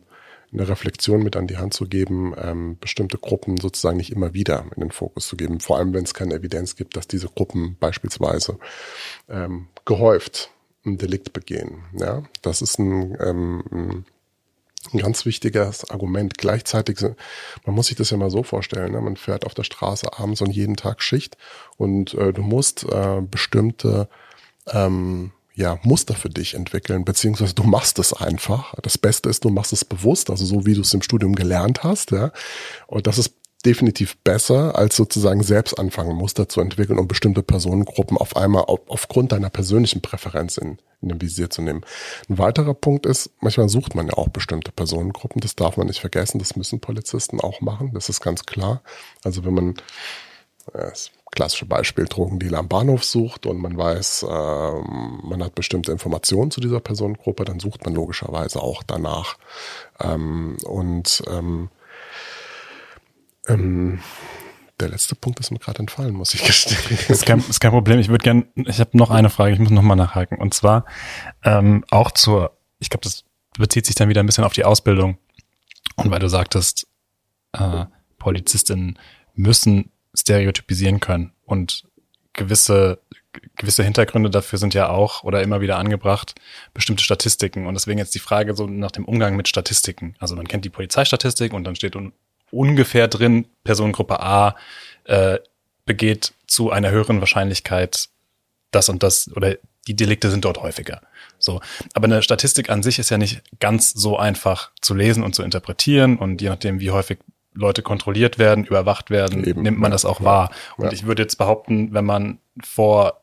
[SPEAKER 3] eine Reflexion mit an die Hand zu geben, ähm, bestimmte Gruppen sozusagen nicht immer wieder in den Fokus zu geben. Vor allem, wenn es keine Evidenz gibt, dass diese Gruppen beispielsweise ähm, gehäuft ein Delikt begehen. Ja, das ist ein, ähm, ein ganz wichtiges Argument. Gleichzeitig, man muss sich das ja mal so vorstellen, ne? man fährt auf der Straße abends und jeden Tag Schicht und äh, du musst äh, bestimmte ähm, ja, Muster für dich entwickeln, beziehungsweise du machst es einfach. Das Beste ist, du machst es bewusst, also so wie du es im Studium gelernt hast, ja. Und das ist definitiv besser, als sozusagen selbst anfangen, Muster zu entwickeln und bestimmte Personengruppen auf einmal auf, aufgrund deiner persönlichen Präferenz in, in den Visier zu nehmen. Ein weiterer Punkt ist, manchmal sucht man ja auch bestimmte Personengruppen, das darf man nicht vergessen, das müssen Polizisten auch machen, das ist ganz klar. Also wenn man, das klassische Beispiel, Drogendealer am Bahnhof sucht und man weiß, äh, man hat bestimmte Informationen zu dieser Personengruppe, dann sucht man logischerweise auch danach. Ähm, und ähm, ähm, der letzte Punkt ist mir gerade entfallen, muss ich gestehen. (laughs)
[SPEAKER 1] Ist kein, ist kein Problem. Ich würde gerne, ich habe noch eine Frage, ich muss noch mal nachhaken. Und zwar ähm, auch zur, ich glaube, das bezieht sich dann wieder ein bisschen auf die Ausbildung. Und weil du sagtest, äh, Polizistinnen müssen stereotypisieren können und gewisse gewisse Hintergründe dafür sind ja auch oder immer wieder angebracht bestimmte Statistiken und deswegen jetzt die Frage so nach dem Umgang mit Statistiken. Also man kennt die Polizeistatistik und dann steht un ungefähr drin, Personengruppe A äh, begeht zu einer höheren Wahrscheinlichkeit das und das oder die Delikte sind dort häufiger. So, aber eine Statistik an sich ist ja nicht ganz so einfach zu lesen und zu interpretieren und je nachdem, wie häufig Leute kontrolliert werden, überwacht werden, Eben, nimmt man ja, das auch ja, wahr. Und ja. ich würde jetzt behaupten, wenn man vor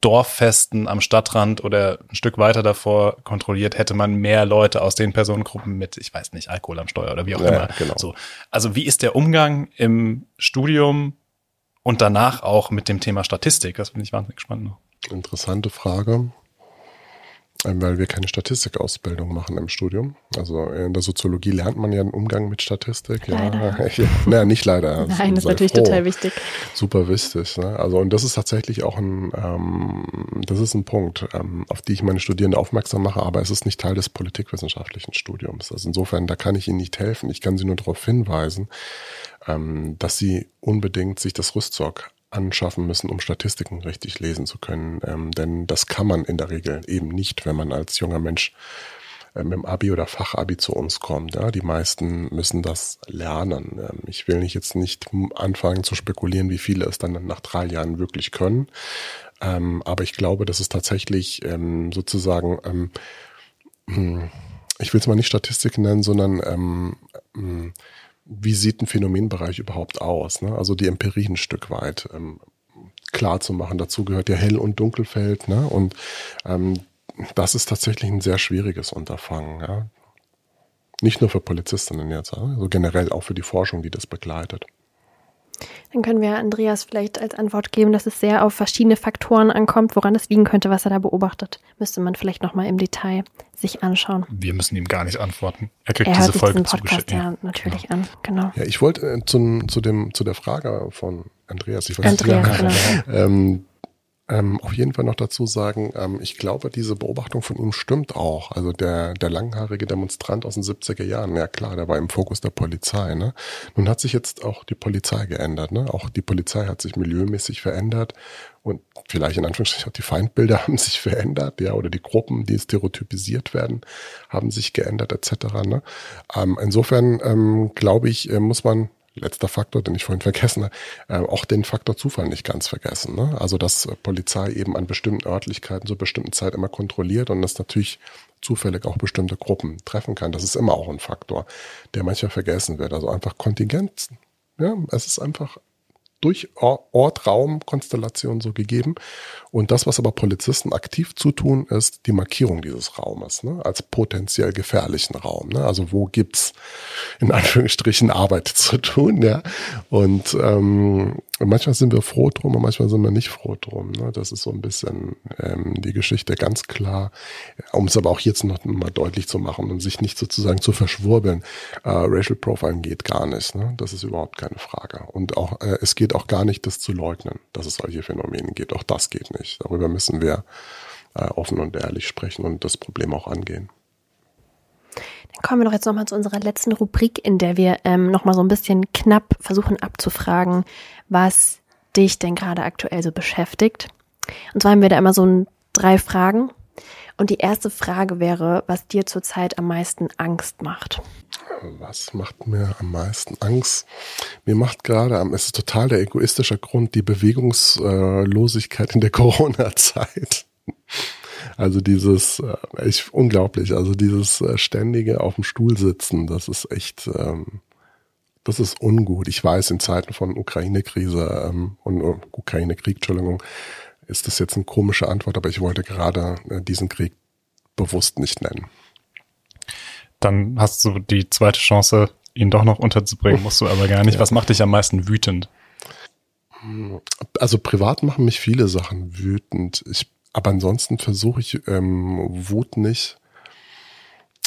[SPEAKER 1] Dorffesten am Stadtrand oder ein Stück weiter davor kontrolliert, hätte man mehr Leute aus den Personengruppen mit, ich weiß nicht, Alkohol am Steuer oder wie auch immer. Genau. So. Also wie ist der Umgang im Studium und danach auch mit dem Thema Statistik? Das bin ich wahnsinnig gespannt noch.
[SPEAKER 3] Interessante Frage. Ähm, weil wir keine Statistikausbildung machen im Studium. Also in der Soziologie lernt man ja einen Umgang mit Statistik.
[SPEAKER 2] Leider. (laughs)
[SPEAKER 3] Ja, naja, nicht leider. (laughs)
[SPEAKER 2] Nein, das ist natürlich froh. total wichtig.
[SPEAKER 3] Super wichtig. Ne? Also und das ist tatsächlich auch ein, ähm, das ist ein Punkt, ähm, auf die ich meine Studierenden aufmerksam mache, aber es ist nicht Teil des politikwissenschaftlichen Studiums. Also insofern, da kann ich Ihnen nicht helfen. Ich kann Sie nur darauf hinweisen, ähm, dass Sie unbedingt sich das Rüstzeug anschaffen müssen, um Statistiken richtig lesen zu können. Ähm, denn das kann man in der Regel eben nicht, wenn man als junger Mensch äh, mit dem Abi oder Fachabi zu uns kommt. Ja, die meisten müssen das lernen. Ähm, ich will nicht jetzt nicht anfangen zu spekulieren, wie viele es dann nach drei Jahren wirklich können. Ähm, aber ich glaube, dass es tatsächlich ähm, sozusagen, hm, ich will es mal nicht Statistik nennen, sondern hm, wie sieht ein Phänomenbereich überhaupt aus? Ne? Also die Empirie ein Stück weit ähm, klar zu machen. Dazu gehört ja Hell- und Dunkelfeld. Ne? Und ähm, das ist tatsächlich ein sehr schwieriges Unterfangen. Ja? Nicht nur für Polizistinnen jetzt, also generell auch für die Forschung, die das begleitet.
[SPEAKER 2] Dann können wir Andreas vielleicht als Antwort geben, dass es sehr auf verschiedene Faktoren ankommt, woran es liegen könnte, was er da beobachtet. Müsste man vielleicht nochmal im Detail sich anschauen.
[SPEAKER 1] Wir müssen ihm gar nicht antworten. Er kriegt
[SPEAKER 2] er
[SPEAKER 1] diese Folge
[SPEAKER 2] Podcast ja natürlich genau. an, genau.
[SPEAKER 3] Ja, ich wollte äh, zu, zu, dem, zu der Frage von Andreas, ich weiß
[SPEAKER 2] Andreas,
[SPEAKER 3] nicht, genau. ähm, ähm, auf jeden Fall noch dazu sagen, ähm, ich glaube, diese Beobachtung von ihm stimmt auch. Also der, der langhaarige Demonstrant aus den 70er Jahren, ja klar, der war im Fokus der Polizei. Ne? Nun hat sich jetzt auch die Polizei geändert. Ne? Auch die Polizei hat sich milieumäßig verändert und vielleicht in Anführungsstrichen auch die Feindbilder (laughs) haben sich verändert, ja, oder die Gruppen, die stereotypisiert werden, haben sich geändert etc. Ne? Ähm, insofern ähm, glaube ich, äh, muss man letzter Faktor, den ich vorhin vergessen habe, äh, auch den Faktor Zufall nicht ganz vergessen. Ne? Also dass Polizei eben an bestimmten Örtlichkeiten zur bestimmten Zeit immer kontrolliert und das natürlich zufällig auch bestimmte Gruppen treffen kann. Das ist immer auch ein Faktor, der manchmal vergessen wird. Also einfach Kontingenz. Ja, es ist einfach durch Ort, Raum, Konstellation so gegeben. Und das, was aber Polizisten aktiv zutun, ist die Markierung dieses Raumes ne, als potenziell gefährlichen Raum. Ne? Also wo gibt's in Anführungsstrichen Arbeit (laughs) zu tun, ja. Und ähm, manchmal sind wir froh drum und manchmal sind wir nicht froh drum. Ne? Das ist so ein bisschen ähm, die Geschichte ganz klar, um es aber auch jetzt noch mal deutlich zu machen und sich nicht sozusagen zu verschwurbeln. Äh, Racial Profiling geht gar nicht. Ne? Das ist überhaupt keine Frage. Und auch äh, es geht auch gar nicht, das zu leugnen, dass es solche Phänomene gibt. Auch das geht nicht. Darüber müssen wir äh, offen und ehrlich sprechen und das Problem auch angehen.
[SPEAKER 2] Kommen wir doch jetzt nochmal zu unserer letzten Rubrik, in der wir ähm, nochmal so ein bisschen knapp versuchen abzufragen, was dich denn gerade aktuell so beschäftigt. Und zwar haben wir da immer so ein, drei Fragen. Und die erste Frage wäre, was dir zurzeit am meisten Angst macht.
[SPEAKER 3] Was macht mir am meisten Angst? Mir macht gerade, es ist total der egoistische Grund, die Bewegungslosigkeit in der (laughs) Corona-Zeit. Also dieses, äh, ich, unglaublich, also dieses äh, ständige auf dem Stuhl sitzen, das ist echt, ähm, das ist ungut. Ich weiß, in Zeiten von Ukraine-Krise ähm, und uh, Ukraine-Krieg, Entschuldigung, ist das jetzt eine komische Antwort, aber ich wollte gerade äh, diesen Krieg bewusst nicht nennen.
[SPEAKER 1] Dann hast du die zweite Chance, ihn doch noch unterzubringen, musst du aber gar nicht. Ja. Was macht dich am meisten wütend?
[SPEAKER 3] Also privat machen mich viele Sachen wütend. Ich, aber ansonsten versuche ich ähm, Wut nicht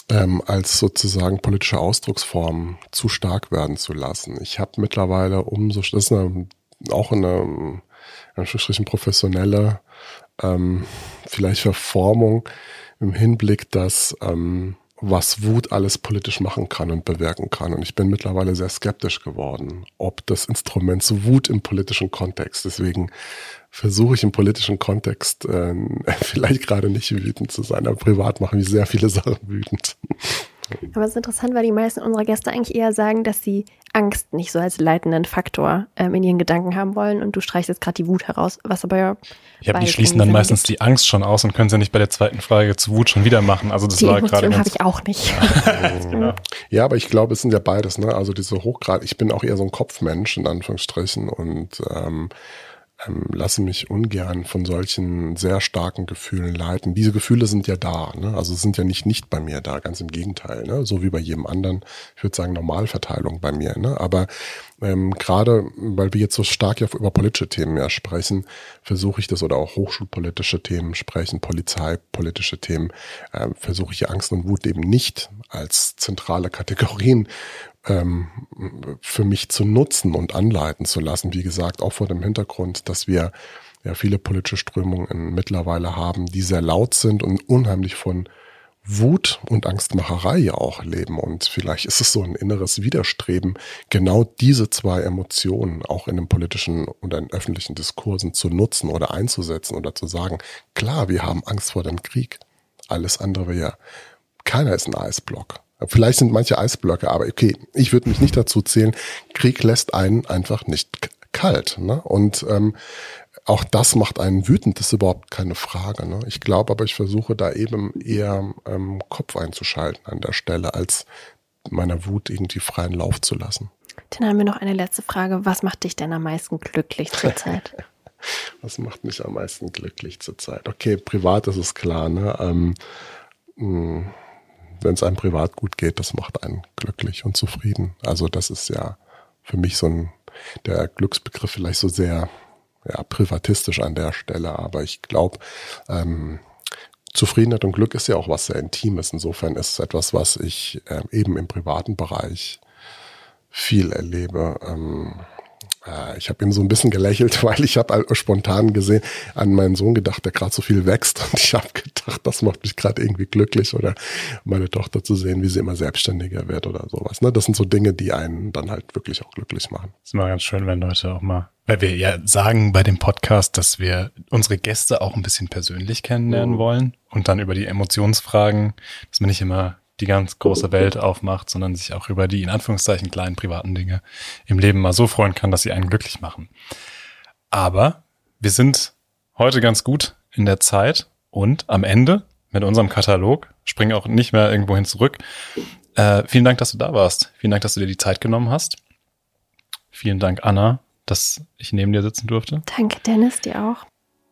[SPEAKER 3] ähm, als sozusagen politische Ausdrucksform zu stark werden zu lassen. Ich habe mittlerweile umso, das ist eine, auch eine, eine professionelle ähm, vielleicht Verformung im Hinblick, dass ähm, was Wut alles politisch machen kann und bewirken kann. Und ich bin mittlerweile sehr skeptisch geworden, ob das Instrument so Wut im politischen Kontext. Deswegen versuche ich im politischen Kontext äh, (laughs) vielleicht gerade nicht wütend zu sein, aber privat machen mich sehr viele Sachen wütend.
[SPEAKER 2] Aber es ist interessant, weil die meisten unserer Gäste eigentlich eher sagen, dass sie Angst nicht so als leitenden Faktor ähm, in ihren Gedanken haben wollen und du streichst jetzt gerade die Wut heraus, was aber ja.
[SPEAKER 1] Ja, die schließen dann meistens gibt. die Angst schon aus und können sie nicht bei der zweiten Frage zu Wut schon wieder machen. Also das
[SPEAKER 2] die
[SPEAKER 1] war gerade.
[SPEAKER 2] Die habe ich auch nicht. (laughs) (laughs)
[SPEAKER 3] ja. ja, aber ich glaube, es sind ja beides, ne? Also diese Hochgrad, ich bin auch eher so ein Kopfmensch in Anführungsstrichen und ähm, ähm, lasse mich ungern von solchen sehr starken Gefühlen leiten. Diese Gefühle sind ja da, ne? also sind ja nicht nicht bei mir da, ganz im Gegenteil, ne? so wie bei jedem anderen. Ich würde sagen Normalverteilung bei mir. Ne? Aber ähm, gerade, weil wir jetzt so stark ja über politische Themen mehr sprechen, versuche ich das oder auch hochschulpolitische Themen sprechen, polizeipolitische Themen, äh, versuche ich Angst und Wut eben nicht als zentrale Kategorien ähm, für mich zu nutzen und anleiten zu lassen. Wie gesagt, auch vor dem Hintergrund, dass wir ja viele politische Strömungen mittlerweile haben, die sehr laut sind und unheimlich von Wut und Angstmacherei ja auch leben. Und vielleicht ist es so ein inneres Widerstreben, genau diese zwei Emotionen auch in den politischen und in öffentlichen Diskursen zu nutzen oder einzusetzen oder zu sagen, klar, wir haben Angst vor dem Krieg. Alles andere wäre ja, keiner ist ein Eisblock. Vielleicht sind manche Eisblöcke, aber okay, ich würde mich nicht dazu zählen. Krieg lässt einen einfach nicht kalt. Ne? Und ähm, auch das macht einen wütend, das ist überhaupt keine Frage. Ne? Ich glaube aber, ich versuche da eben eher ähm, Kopf einzuschalten an der Stelle, als meiner Wut irgendwie freien Lauf zu lassen.
[SPEAKER 2] Dann haben wir noch eine letzte Frage. Was macht dich denn am meisten glücklich zurzeit? (laughs)
[SPEAKER 3] Was macht mich am meisten glücklich zurzeit? Okay, privat ist es klar. Ne? Ähm, hm, wenn es einem privat gut geht, das macht einen glücklich und zufrieden. Also das ist ja für mich so ein, der Glücksbegriff vielleicht so sehr ja, privatistisch an der Stelle, aber ich glaube, ähm, Zufriedenheit und Glück ist ja auch was sehr Intimes. Insofern ist es etwas, was ich äh, eben im privaten Bereich viel erlebe. Ähm, äh, ich habe ihm so ein bisschen gelächelt, (laughs) weil ich habe spontan gesehen an meinen Sohn gedacht, der gerade so viel wächst (laughs) und ich habe gedacht, das macht mich gerade irgendwie glücklich oder meine Tochter zu sehen, wie sie immer selbstständiger wird oder sowas. Ne? Das sind so Dinge, die einen dann halt wirklich auch glücklich machen.
[SPEAKER 1] Das ist immer ganz schön, wenn Leute auch mal, weil wir ja sagen bei dem Podcast, dass wir unsere Gäste auch ein bisschen persönlich kennenlernen mhm. wollen und dann über die Emotionsfragen, dass man nicht immer die ganz große Welt aufmacht, sondern sich auch über die in Anführungszeichen kleinen privaten Dinge im Leben mal so freuen kann, dass sie einen glücklich machen. Aber wir sind heute ganz gut in der Zeit und am Ende mit unserem Katalog springen auch nicht mehr irgendwo hin zurück. Äh, vielen Dank, dass du da warst. Vielen Dank, dass du dir die Zeit genommen hast. Vielen Dank, Anna, dass ich neben dir sitzen durfte.
[SPEAKER 2] Danke, Dennis, dir auch.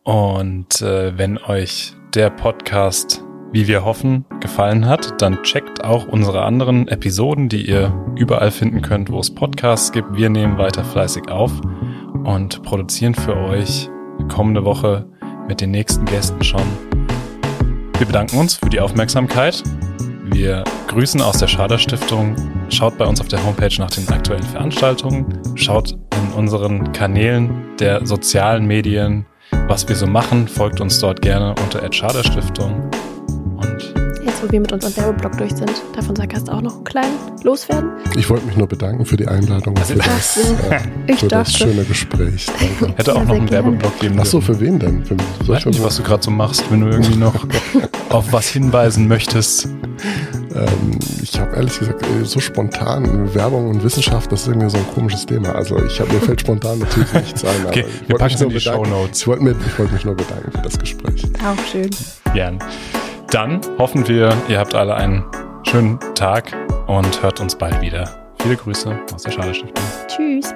[SPEAKER 1] Und äh, wenn euch der Podcast wie wir hoffen, gefallen hat, dann checkt auch unsere anderen Episoden, die ihr überall finden könnt, wo es Podcasts gibt. Wir nehmen weiter fleißig auf und produzieren für euch kommende Woche mit den nächsten Gästen schon. Wir bedanken uns für die Aufmerksamkeit. Wir grüßen aus der Schader Stiftung. Schaut bei uns auf der Homepage nach den aktuellen Veranstaltungen. Schaut in unseren Kanälen der sozialen Medien, was wir so machen. Folgt uns dort gerne unter Schader Stiftung
[SPEAKER 2] wo wir mit unserem Werbeblock durch sind. Davon hast du auch noch einen kleinen loswerden.
[SPEAKER 3] Ich wollte mich nur bedanken für die Einladung und für das, äh, (laughs)
[SPEAKER 2] Ich
[SPEAKER 3] für das
[SPEAKER 2] dachte.
[SPEAKER 3] schöne Gespräch. (laughs) Danke.
[SPEAKER 1] Hätte auch noch einen
[SPEAKER 2] gerne.
[SPEAKER 1] Werbeblock geben
[SPEAKER 3] Ach so,
[SPEAKER 1] dürfen.
[SPEAKER 3] für wen denn? Für,
[SPEAKER 1] Ich
[SPEAKER 3] soll
[SPEAKER 1] weiß nicht, was du gerade so machst, wenn du irgendwie noch (laughs) auf was hinweisen möchtest.
[SPEAKER 3] Ähm, ich habe ehrlich gesagt äh, so spontan Werbung und Wissenschaft, das ist irgendwie so ein komisches Thema. Also ich habe mir fällt spontan natürlich nichts ein.
[SPEAKER 1] Okay,
[SPEAKER 3] ich
[SPEAKER 1] wir packen
[SPEAKER 3] mich
[SPEAKER 1] es in die
[SPEAKER 3] bedanken.
[SPEAKER 1] Shownotes.
[SPEAKER 3] Ich wollte ich wollte mich nur bedanken für das Gespräch.
[SPEAKER 2] Auch schön.
[SPEAKER 1] Gern. Dann hoffen wir, ihr habt alle einen schönen Tag und hört uns bald wieder. Viele Grüße aus der Schade Stiftung.
[SPEAKER 2] Tschüss.